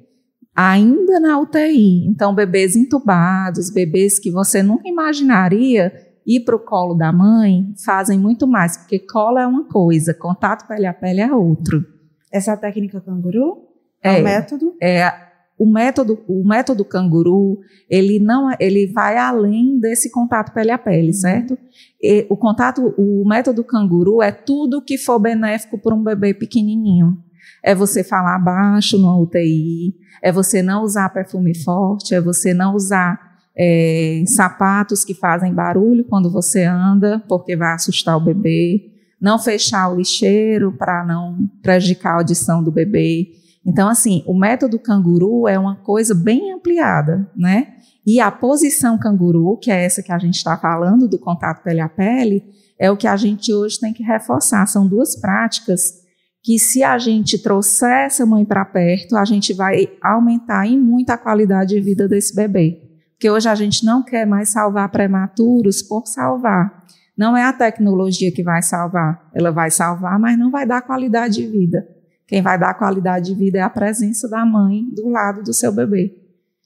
Speaker 4: ainda na UTI. Então, bebês entubados, bebês que você nunca imaginaria ir para o colo da mãe, fazem muito mais, porque colo é uma coisa, contato pele a pele é outro.
Speaker 2: Essa técnica canguru é, é o método?
Speaker 4: É o método, o método canguru, ele não, é, ele vai além desse contato pele a pele, uhum. certo? E o contato, o método canguru é tudo que for benéfico para um bebê pequenininho. É você falar baixo no UTI, é você não usar perfume forte, é você não usar é, sapatos que fazem barulho quando você anda, porque vai assustar o bebê, não fechar o lixeiro para não prejudicar a audição do bebê. Então, assim, o método canguru é uma coisa bem ampliada, né? E a posição canguru, que é essa que a gente está falando, do contato pele a pele, é o que a gente hoje tem que reforçar. São duas práticas que, se a gente trouxer essa mãe para perto, a gente vai aumentar em muito a qualidade de vida desse bebê. Porque hoje a gente não quer mais salvar prematuros por salvar. Não é a tecnologia que vai salvar. Ela vai salvar, mas não vai dar qualidade de vida. Quem vai dar qualidade de vida é a presença da mãe do lado do seu bebê.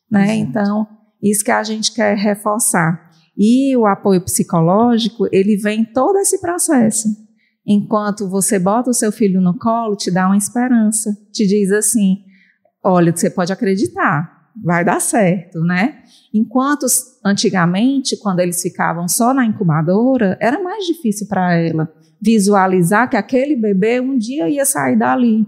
Speaker 4: Né? Então, isso que a gente quer reforçar. E o apoio psicológico, ele vem todo esse processo. Enquanto você bota o seu filho no colo, te dá uma esperança, te diz assim: olha, você pode acreditar, vai dar certo, né? Enquanto antigamente, quando eles ficavam só na incubadora, era mais difícil para ela visualizar que aquele bebê um dia ia sair dali.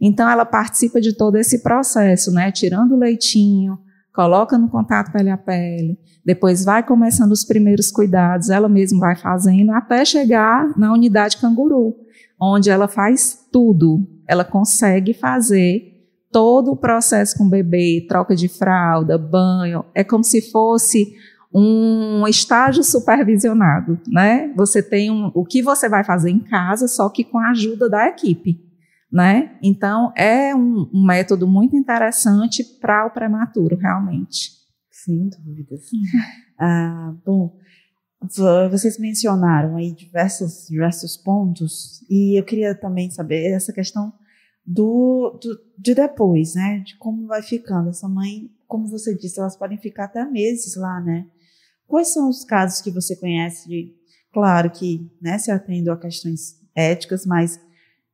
Speaker 4: Então ela participa de todo esse processo, né? Tirando o leitinho, coloca no contato pele a pele, depois vai começando os primeiros cuidados, ela mesma vai fazendo até chegar na unidade canguru, onde ela faz tudo. Ela consegue fazer todo o processo com o bebê, troca de fralda, banho, é como se fosse um estágio supervisionado, né? Você tem um, o que você vai fazer em casa, só que com a ajuda da equipe, né? Então é um, um método muito interessante para o prematuro, realmente.
Speaker 2: Sem dúvidas. [LAUGHS] ah, bom, vocês mencionaram aí diversos, diversos pontos e eu queria também saber essa questão do, do, de depois, né? De como vai ficando. Essa mãe, como você disse, elas podem ficar até meses lá, né? Quais são os casos que você conhece de, claro que, né, se atendo a questões éticas, mas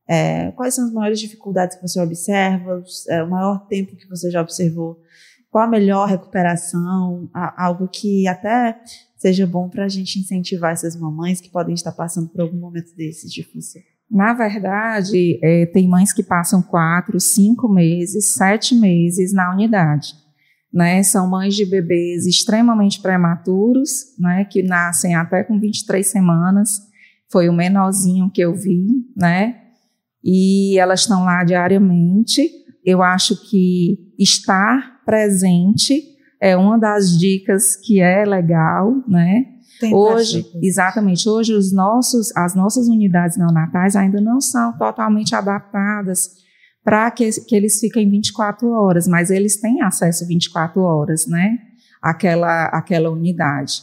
Speaker 2: é, quais são as maiores dificuldades que você observa, é, o maior tempo que você já observou, qual a melhor recuperação, algo que até seja bom para a gente incentivar essas mamães que podem estar passando por algum momento desses difícil.
Speaker 4: Na verdade, é, tem mães que passam quatro, cinco meses, sete meses na unidade. Né? São mães de bebês extremamente prematuros, né? que nascem até com 23 semanas. Foi o menorzinho que eu vi, né? E elas estão lá diariamente. Eu acho que estar presente é uma das dicas que é legal, né? Hoje, exatamente, hoje os nossos, as nossas unidades neonatais ainda não são totalmente adaptadas para que, que eles fiquem 24 horas, mas eles têm acesso 24 horas, né? Aquela, aquela unidade.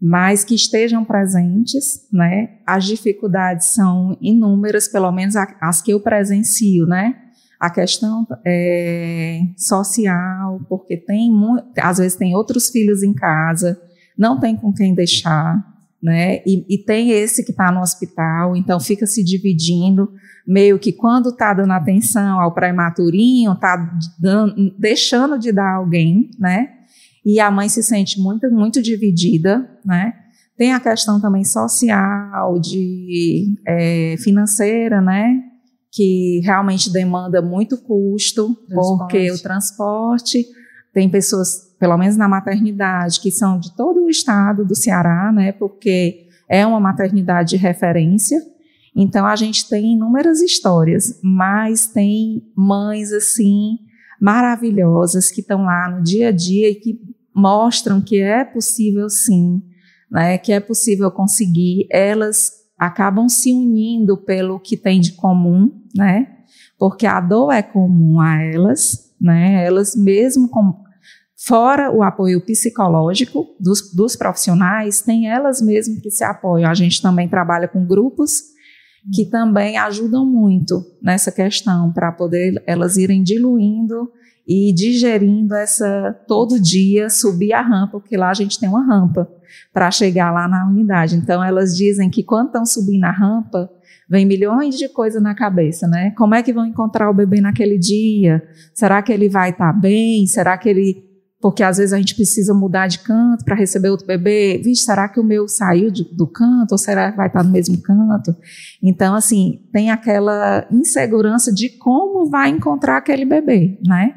Speaker 4: Mas que estejam presentes, né? As dificuldades são inúmeras, pelo menos as que eu presencio, né? A questão é, social, porque tem, às vezes tem outros filhos em casa, não tem com quem deixar, né? E, e tem esse que está no hospital, então fica se dividindo, meio que quando está dando atenção ao prematurinho, está deixando de dar alguém, né? E a mãe se sente muito, muito dividida, né? Tem a questão também social, de é, financeira, né? Que realmente demanda muito custo, transporte. porque o transporte tem pessoas pelo menos na maternidade, que são de todo o estado do Ceará, né, porque é uma maternidade de referência. Então a gente tem inúmeras histórias, mas tem mães assim maravilhosas que estão lá no dia a dia e que mostram que é possível sim, né, que é possível conseguir. Elas acabam se unindo pelo que tem de comum, né? Porque a dor é comum a elas, né? Elas mesmo com, Fora o apoio psicológico dos, dos profissionais, tem elas mesmas que se apoiam. A gente também trabalha com grupos que também ajudam muito nessa questão para poder elas irem diluindo e digerindo essa todo dia subir a rampa, porque lá a gente tem uma rampa para chegar lá na unidade. Então elas dizem que quando estão subindo a rampa, vem milhões de coisas na cabeça, né? Como é que vão encontrar o bebê naquele dia? Será que ele vai estar tá bem? Será que ele porque às vezes a gente precisa mudar de canto para receber outro bebê. Vixe, será que o meu saiu de, do canto ou será que vai estar no mesmo canto? Então, assim, tem aquela insegurança de como vai encontrar aquele bebê, né?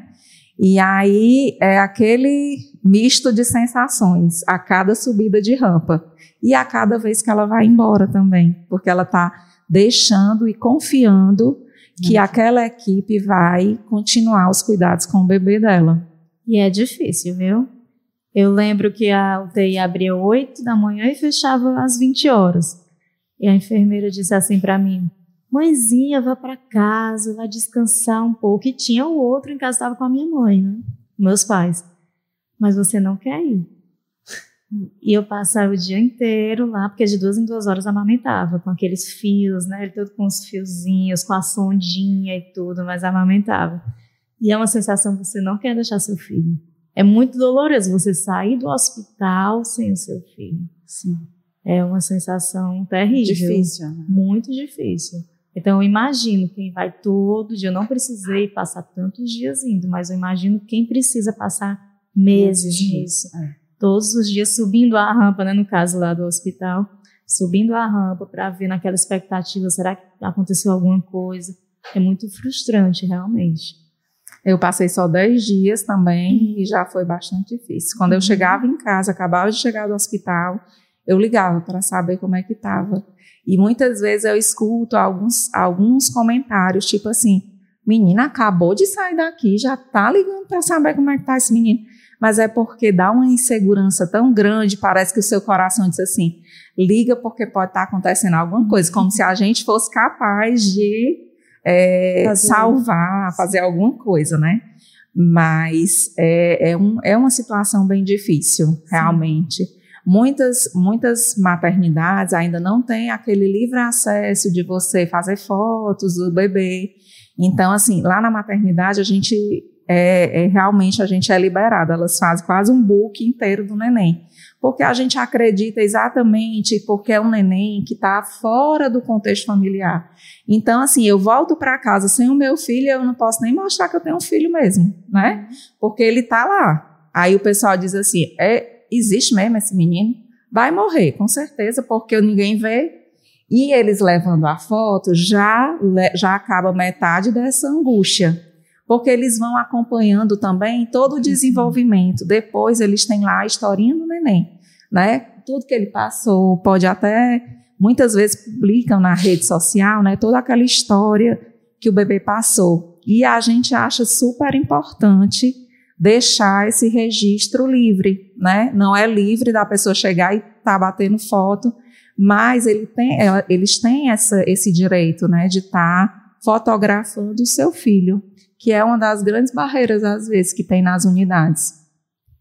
Speaker 4: E aí é aquele misto de sensações a cada subida de rampa e a cada vez que ela vai embora também, porque ela está deixando e confiando que aquela equipe vai continuar os cuidados com o bebê dela.
Speaker 3: E é difícil, viu? Eu lembro que a UTI abria 8 da manhã e fechava às 20 horas. E a enfermeira disse assim para mim: Mãezinha, vá para casa, vá descansar um pouco. E tinha o outro em casa, estava com a minha mãe, né? meus pais. Mas você não quer ir. E eu passava o dia inteiro lá, porque de duas em duas horas amamentava, com aqueles fios, né? Ele todo com os fiozinhos, com a sondinha e tudo, mas amamentava. E é uma sensação que você não quer deixar seu filho. É muito doloroso você sair do hospital sem o seu filho.
Speaker 2: Sim.
Speaker 3: É uma sensação terrível.
Speaker 2: Difícil. Né?
Speaker 3: Muito difícil. Então, eu imagino quem vai todo dia. Eu não precisei passar tantos dias indo, mas eu imagino quem precisa passar meses nisso. É. Todos os dias subindo a rampa, né, no caso lá do hospital, subindo a rampa para ver naquela expectativa: será que aconteceu alguma coisa? É muito frustrante, realmente.
Speaker 4: Eu passei só 10 dias também e já foi bastante difícil. Quando eu uhum. chegava em casa, acabava de chegar do hospital, eu ligava para saber como é que estava. E muitas vezes eu escuto alguns, alguns comentários, tipo assim, menina acabou de sair daqui, já tá ligando para saber como é que tá esse menino. mas é porque dá uma insegurança tão grande, parece que o seu coração diz assim: liga porque pode estar tá acontecendo alguma coisa, como se a gente fosse capaz de é, fazer. salvar, fazer alguma coisa, né? Mas é, é, um, é uma situação bem difícil, realmente. Sim. Muitas, muitas maternidades ainda não têm aquele livre acesso de você fazer fotos do bebê. Então, assim, lá na maternidade a gente é, é, realmente a gente é liberado. Elas fazem quase um book inteiro do neném. Porque a gente acredita exatamente porque é um neném que está fora do contexto familiar. Então, assim, eu volto para casa sem o meu filho, eu não posso nem mostrar que eu tenho um filho mesmo, né? Porque ele está lá. Aí o pessoal diz assim: é, existe mesmo esse menino? Vai morrer, com certeza, porque ninguém vê. E eles levando a foto, já, já acaba metade dessa angústia. Porque eles vão acompanhando também todo o uhum. desenvolvimento. Depois eles têm lá a historinha do neném, né? Tudo que ele passou, pode até, muitas vezes publicam na rede social, né? Toda aquela história que o bebê passou. E a gente acha super importante deixar esse registro livre, né? Não é livre da pessoa chegar e estar tá batendo foto, mas ele tem, eles têm essa, esse direito, né, de estar tá fotografando o seu filho, que é uma das grandes barreiras às vezes que tem nas unidades.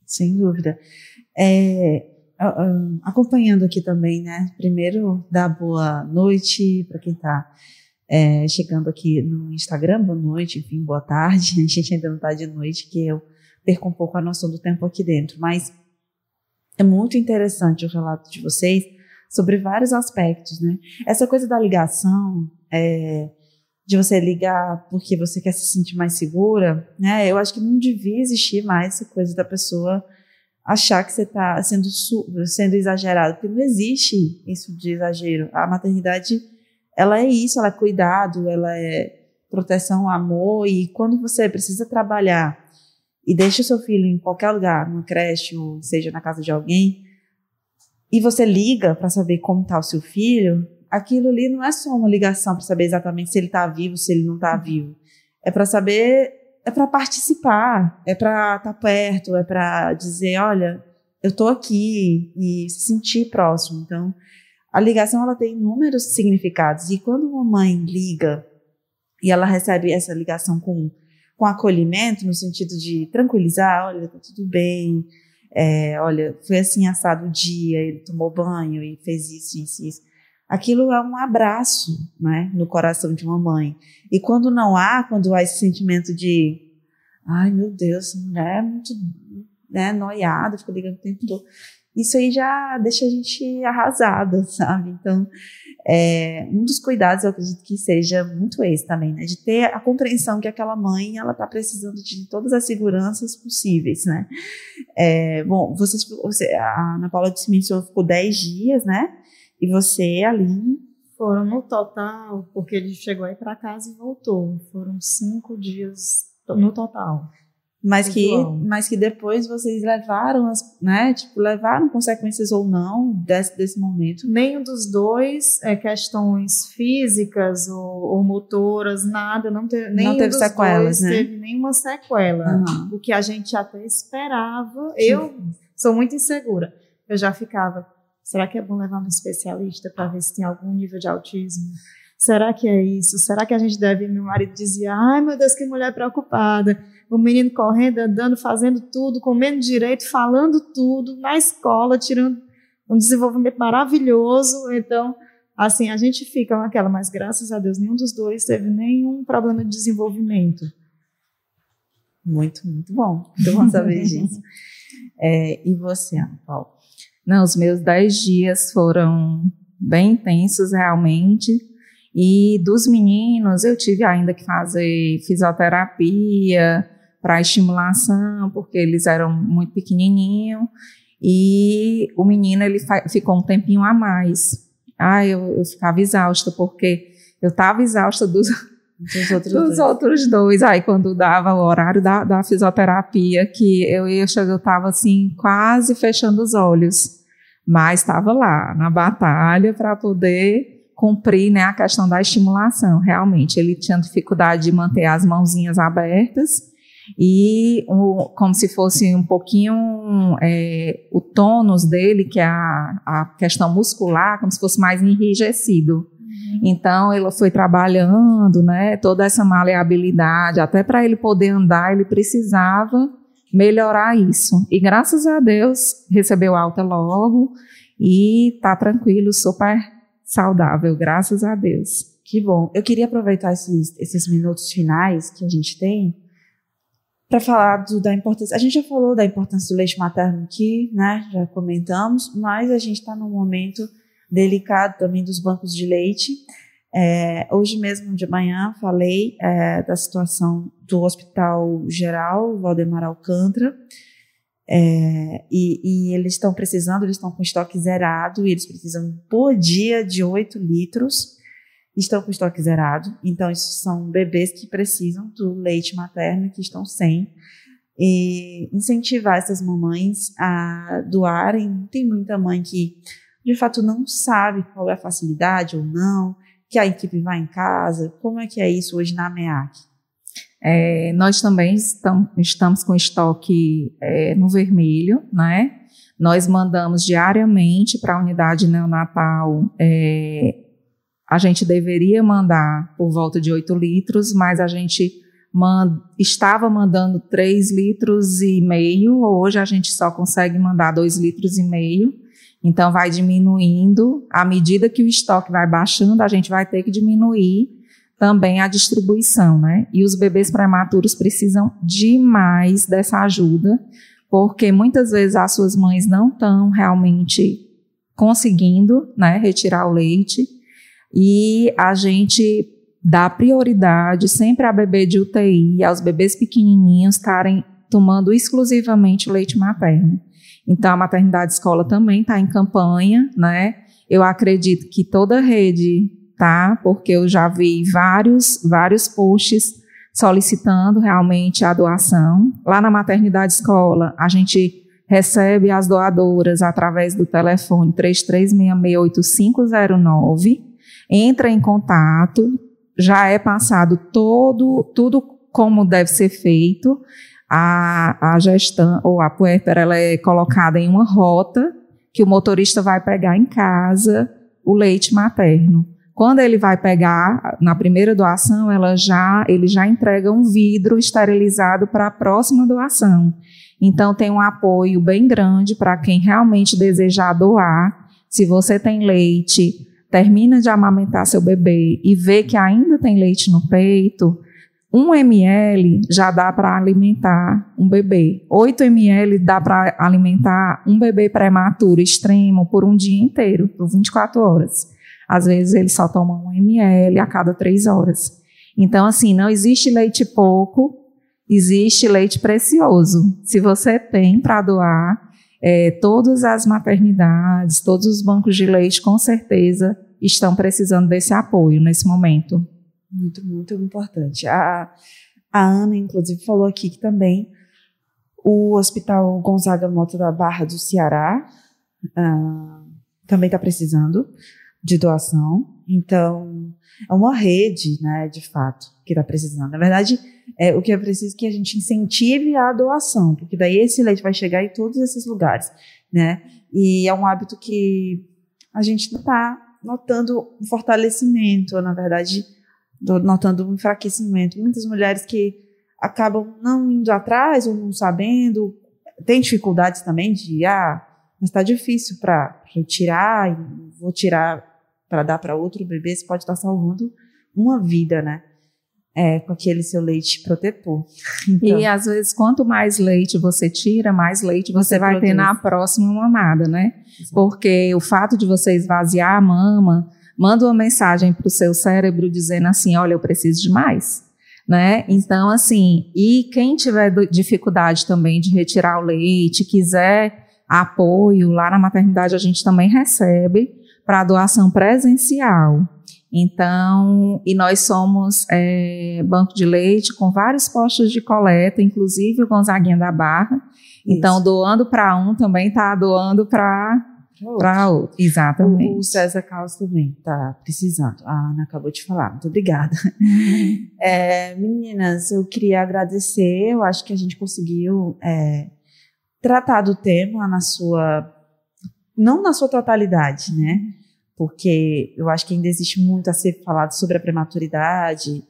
Speaker 2: Sem dúvida. É, acompanhando aqui também, né? Primeiro, dar boa noite para quem está é, chegando aqui no Instagram, boa noite, enfim, boa tarde. [LAUGHS] A gente ainda não está de noite, que eu perca um pouco a noção do tempo aqui dentro. Mas é muito interessante o relato de vocês sobre vários aspectos, né? Essa coisa da ligação, é, de você ligar porque você quer se sentir mais segura, né? Eu acho que não devia existir mais essa coisa da pessoa achar que você está sendo, sendo exagerado, porque não existe isso de exagero. A maternidade, ela é isso, ela é cuidado, ela é proteção, amor, e quando você precisa trabalhar e deixa o seu filho em qualquer lugar, numa creche ou seja na casa de alguém, e você liga para saber como está o seu filho, aquilo ali não é só uma ligação para saber exatamente se ele está vivo, se ele não está vivo. É para saber, é para participar, é para estar tá perto, é para dizer, olha, eu estou aqui e se sentir próximo. Então, a ligação ela tem inúmeros significados e quando uma mãe liga e ela recebe essa ligação com com acolhimento, no sentido de tranquilizar, olha, tá tudo bem, é, olha, foi assim assado o dia, ele tomou banho e fez isso, isso, isso. Aquilo é um abraço, né, no coração de uma mãe. E quando não há, quando há esse sentimento de, ai meu Deus, mulher é muito, né, noiada, fica ligando o tempo todo. Isso aí já deixa a gente arrasada, [LAUGHS] sabe? Então, é, um dos cuidados, eu acredito que seja muito esse também, né? De ter a compreensão que aquela mãe, ela está precisando de todas as seguranças possíveis, né? É, bom, você, você, a Ana Paula disse que ficou 10 dias, né? E você, ali...
Speaker 3: Foram no total, porque ele chegou aí para casa e voltou. Foram cinco dias no total.
Speaker 2: Mas que, mas que depois vocês levaram, as, né? Tipo, levaram consequências ou não desse, desse momento?
Speaker 3: Nenhum dos dois, é, questões físicas ou, ou motoras, nada, não teve, nenhum
Speaker 2: não teve sequelas, né?
Speaker 3: teve nenhuma sequela. Uhum. O que a gente até esperava. Eu sou muito insegura. Eu já ficava, será que é bom levar um especialista para ver se tem algum nível de autismo? Será que é isso? Será que a gente deve? Meu marido dizia, ai meu Deus, que mulher preocupada o menino correndo, andando, fazendo tudo, comendo direito, falando tudo, na escola, tirando um desenvolvimento maravilhoso. Então, assim, a gente fica naquela, mas graças a Deus, nenhum dos dois teve nenhum problema de desenvolvimento.
Speaker 2: Muito, muito bom. Muito bom saber [LAUGHS] disso. É, e você, Ana Paula?
Speaker 4: Não, os meus dez dias foram bem intensos, realmente. E dos meninos, eu tive ainda que fazer fisioterapia, para estimulação, porque eles eram muito pequenininhos, e o menino ele ficou um tempinho a mais. Ah, eu, eu ficava exausta, porque eu estava exausta dos, dos, outros, dos dois. outros dois. Aí, quando dava o horário da, da fisioterapia, que eu ia chegar, eu estava assim, quase fechando os olhos. Mas estava lá, na batalha, para poder cumprir né, a questão da estimulação. Realmente, ele tinha dificuldade de manter as mãozinhas abertas e o, como se fosse um pouquinho é, o tônus dele, que é a, a questão muscular, como se fosse mais enrijecido. Então, ele foi trabalhando, né, toda essa maleabilidade, até para ele poder andar, ele precisava melhorar isso. E graças a Deus, recebeu alta logo e tá tranquilo, super saudável, graças a Deus.
Speaker 2: Que bom. Eu queria aproveitar esses, esses minutos finais que a gente tem para falar do, da importância. A gente já falou da importância do leite materno aqui, né? Já comentamos, mas a gente está num momento delicado também dos bancos de leite. É, hoje mesmo de manhã falei é, da situação do Hospital Geral Valdemar Alcântara. É, e, e, eles estão precisando, eles estão com estoque zerado e eles precisam por dia de 8 litros estão com estoque zerado. Então, isso são bebês que precisam do leite materno, que estão sem. E incentivar essas mamães a doarem. Tem muita mãe que, de fato, não sabe qual é a facilidade ou não, que a equipe vai em casa. Como é que é isso hoje na MEAC?
Speaker 4: É, nós também estamos, com estoque é, no vermelho, né? Nós mandamos diariamente para a unidade neonatal é, a gente deveria mandar por volta de 8 litros, mas a gente estava mandando 3 litros e meio, hoje a gente só consegue mandar 2 litros e meio. Então vai diminuindo, à medida que o estoque vai baixando, a gente vai ter que diminuir também a distribuição, né? E os bebês prematuros precisam demais dessa ajuda, porque muitas vezes as suas mães não estão realmente conseguindo, né, retirar o leite e a gente dá prioridade sempre a bebê de UTI, aos bebês pequenininhos estarem tomando exclusivamente leite materno. Então, a maternidade escola também está em campanha, né? Eu acredito que toda a rede tá, porque eu já vi vários, vários posts solicitando realmente a doação. Lá na maternidade escola, a gente recebe as doadoras através do telefone 33668509 entra em contato, já é passado todo, tudo como deve ser feito. A, a gestão, ou a puérpera, ela é colocada em uma rota que o motorista vai pegar em casa o leite materno. Quando ele vai pegar, na primeira doação, ela já, ele já entrega um vidro esterilizado para a próxima doação. Então, tem um apoio bem grande para quem realmente desejar doar. Se você tem leite, termina de amamentar seu bebê e vê que ainda tem leite no peito, 1 ml já dá para alimentar um bebê. 8 ml dá para alimentar um bebê prematuro extremo por um dia inteiro, por 24 horas. Às vezes ele só toma 1 ml a cada 3 horas. Então, assim, não existe leite pouco, existe leite precioso. Se você tem para doar, é, todas as maternidades, todos os bancos de leite, com certeza, estão precisando desse apoio nesse momento.
Speaker 2: Muito, muito importante. A, a Ana, inclusive, falou aqui que também o Hospital Gonzaga Mota da Barra do Ceará uh, também está precisando de doação. Então, é uma rede, né, de fato, que está precisando. Na verdade, é, o que é preciso é que a gente incentive a doação, porque daí esse leite vai chegar em todos esses lugares, né? E é um hábito que a gente não está notando um fortalecimento, na verdade, notando um enfraquecimento. Muitas mulheres que acabam não indo atrás ou não sabendo, tem dificuldades também de, ah, mas está difícil para tirar, vou tirar para dar para outro bebê, você pode estar salvando uma vida, né? É, com aquele seu leite protetor. [LAUGHS]
Speaker 4: Então, e às vezes, quanto mais leite você tira, mais leite você, você vai produz. ter na próxima mamada, né? Exato. Porque o fato de você esvaziar a mama manda uma mensagem para o seu cérebro dizendo assim: olha, eu preciso de mais. Né? Então, assim, e quem tiver dificuldade também de retirar o leite, quiser apoio, lá na maternidade a gente também recebe para doação presencial. Então, e nós somos é, banco de leite com vários postos de coleta, inclusive o Gonzaguinha da Barra. Então, Isso. doando para um também está doando para
Speaker 2: para
Speaker 4: outro. Exatamente.
Speaker 2: O, César Carlos também está precisando. A Ana acabou de falar. Muito obrigada. [LAUGHS] é, meninas, eu queria agradecer. Eu acho que a gente conseguiu é, tratar do tema na sua. Não na sua totalidade, né? Porque eu acho que ainda existe muito a ser falado sobre a prematuridade.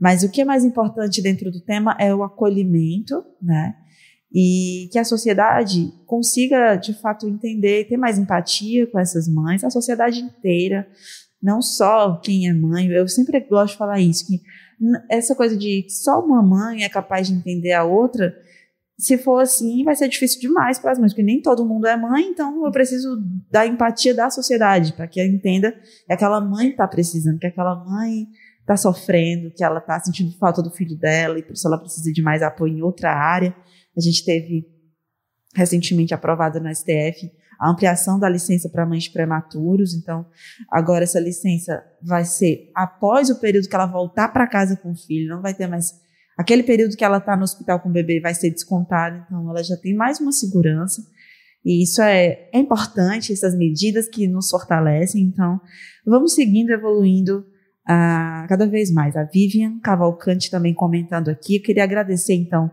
Speaker 2: Mas o que é mais importante dentro do tema é o acolhimento, né? E que a sociedade consiga de fato entender, ter mais empatia com essas mães, a sociedade inteira, não só quem é mãe. Eu sempre gosto de falar isso, que essa coisa de só uma mãe é capaz de entender a outra, se for assim, vai ser difícil demais para as mães, porque nem todo mundo é mãe, então eu preciso da empatia da sociedade, para que ela entenda que aquela mãe está precisando, que aquela mãe está sofrendo, que ela está sentindo falta do filho dela e por isso ela precisa de mais apoio em outra área. A gente teve recentemente aprovada no STF a ampliação da licença para mães prematuros. Então, agora essa licença vai ser após o período que ela voltar para casa com o filho, não vai ter mais aquele período que ela está no hospital com o bebê vai ser descontado. Então, ela já tem mais uma segurança. E isso é, é importante, essas medidas que nos fortalecem. Então, vamos seguindo, evoluindo uh, cada vez mais. A Vivian Cavalcante também comentando aqui. Eu queria agradecer, então,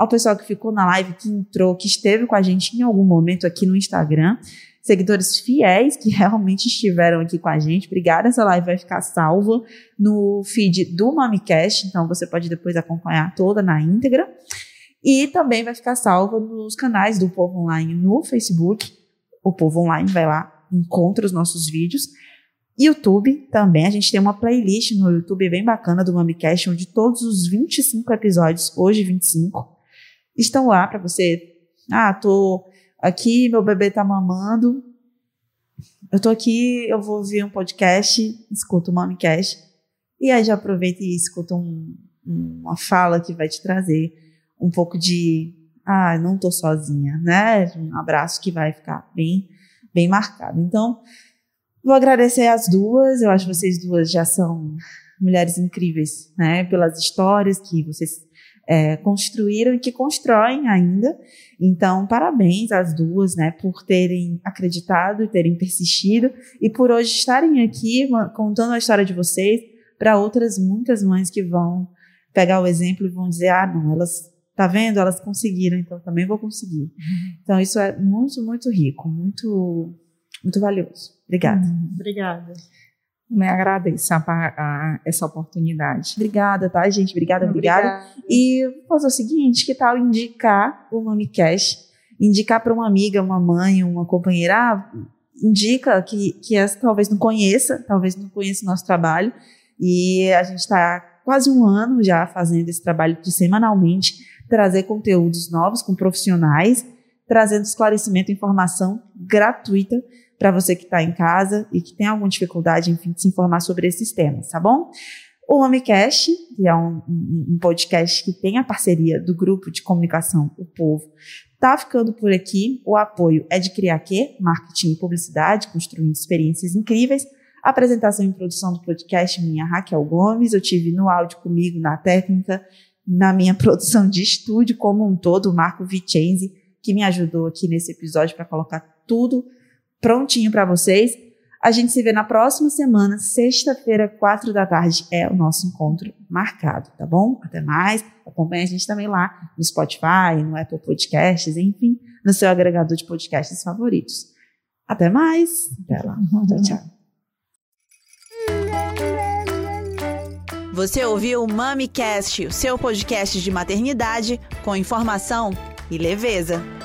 Speaker 2: ao pessoal que ficou na live, que entrou, que esteve com a gente em algum momento aqui no Instagram, seguidores fiéis que [LAUGHS] realmente estiveram aqui com a gente. Obrigada, essa live vai ficar salva no feed do MamiCast, então você pode depois acompanhar toda na íntegra. E também vai ficar salva nos canais do Povo Online no Facebook. O Povo Online vai lá, encontra os nossos vídeos. YouTube também, a gente tem uma playlist no YouTube bem bacana do MamiCast, onde todos os 25 episódios, hoje 25, estão lá para você. Ah, tô aqui, meu bebê tá mamando. Eu tô aqui, eu vou ouvir um podcast, escuto o Momcast. E aí já aproveita e escuta um, uma fala que vai te trazer um pouco de ah, não tô sozinha, né? Um abraço que vai ficar bem, bem marcado. Então, vou agradecer as duas. Eu acho que vocês duas já são mulheres incríveis, né? Pelas histórias que vocês é, construíram e que constroem ainda. Então, parabéns às duas, né, por terem acreditado terem persistido e por hoje estarem aqui contando a história de vocês para outras muitas mães que vão pegar o exemplo e vão dizer: ah, não, elas, tá vendo? Elas conseguiram, então também vou conseguir. Então, isso é muito, muito rico, muito, muito valioso. Obrigada.
Speaker 3: Obrigada.
Speaker 4: Me agradeço a, a, essa oportunidade.
Speaker 2: Obrigada, tá, gente? Obrigada, obrigada. obrigada. E vou fazer o seguinte: que tal indicar o MamiCast? Indicar para uma amiga, uma mãe, uma companheira. Ah, indica que, que essa talvez não conheça, talvez não conheça o nosso trabalho. E a gente está quase um ano já fazendo esse trabalho de semanalmente trazer conteúdos novos com profissionais, trazendo esclarecimento e informação gratuita para você que está em casa e que tem alguma dificuldade, enfim, de se informar sobre esses temas, tá bom? O Homecast, que é um, um, podcast que tem a parceria do grupo de comunicação O Povo, tá ficando por aqui. O apoio é de Criaquê, marketing e publicidade, construindo experiências incríveis. A apresentação e produção do podcast minha Raquel Gomes, eu tive no áudio comigo, na técnica, na minha [LAUGHS] produção de estúdio como um todo, o Marco Vicenzi, que me ajudou aqui nesse episódio para colocar tudo prontinho para vocês. A gente se vê na próxima semana, sexta-feira, quatro da tarde, é o nosso encontro marcado, tá bom? Até mais. Acompanhe a gente também lá no Spotify, no Apple Podcasts, enfim, no seu agregador de podcasts favoritos. Até mais. Até lá. Tchau, tchau.
Speaker 1: Você ouviu o MamiCast, o seu podcast de maternidade com informação e leveza.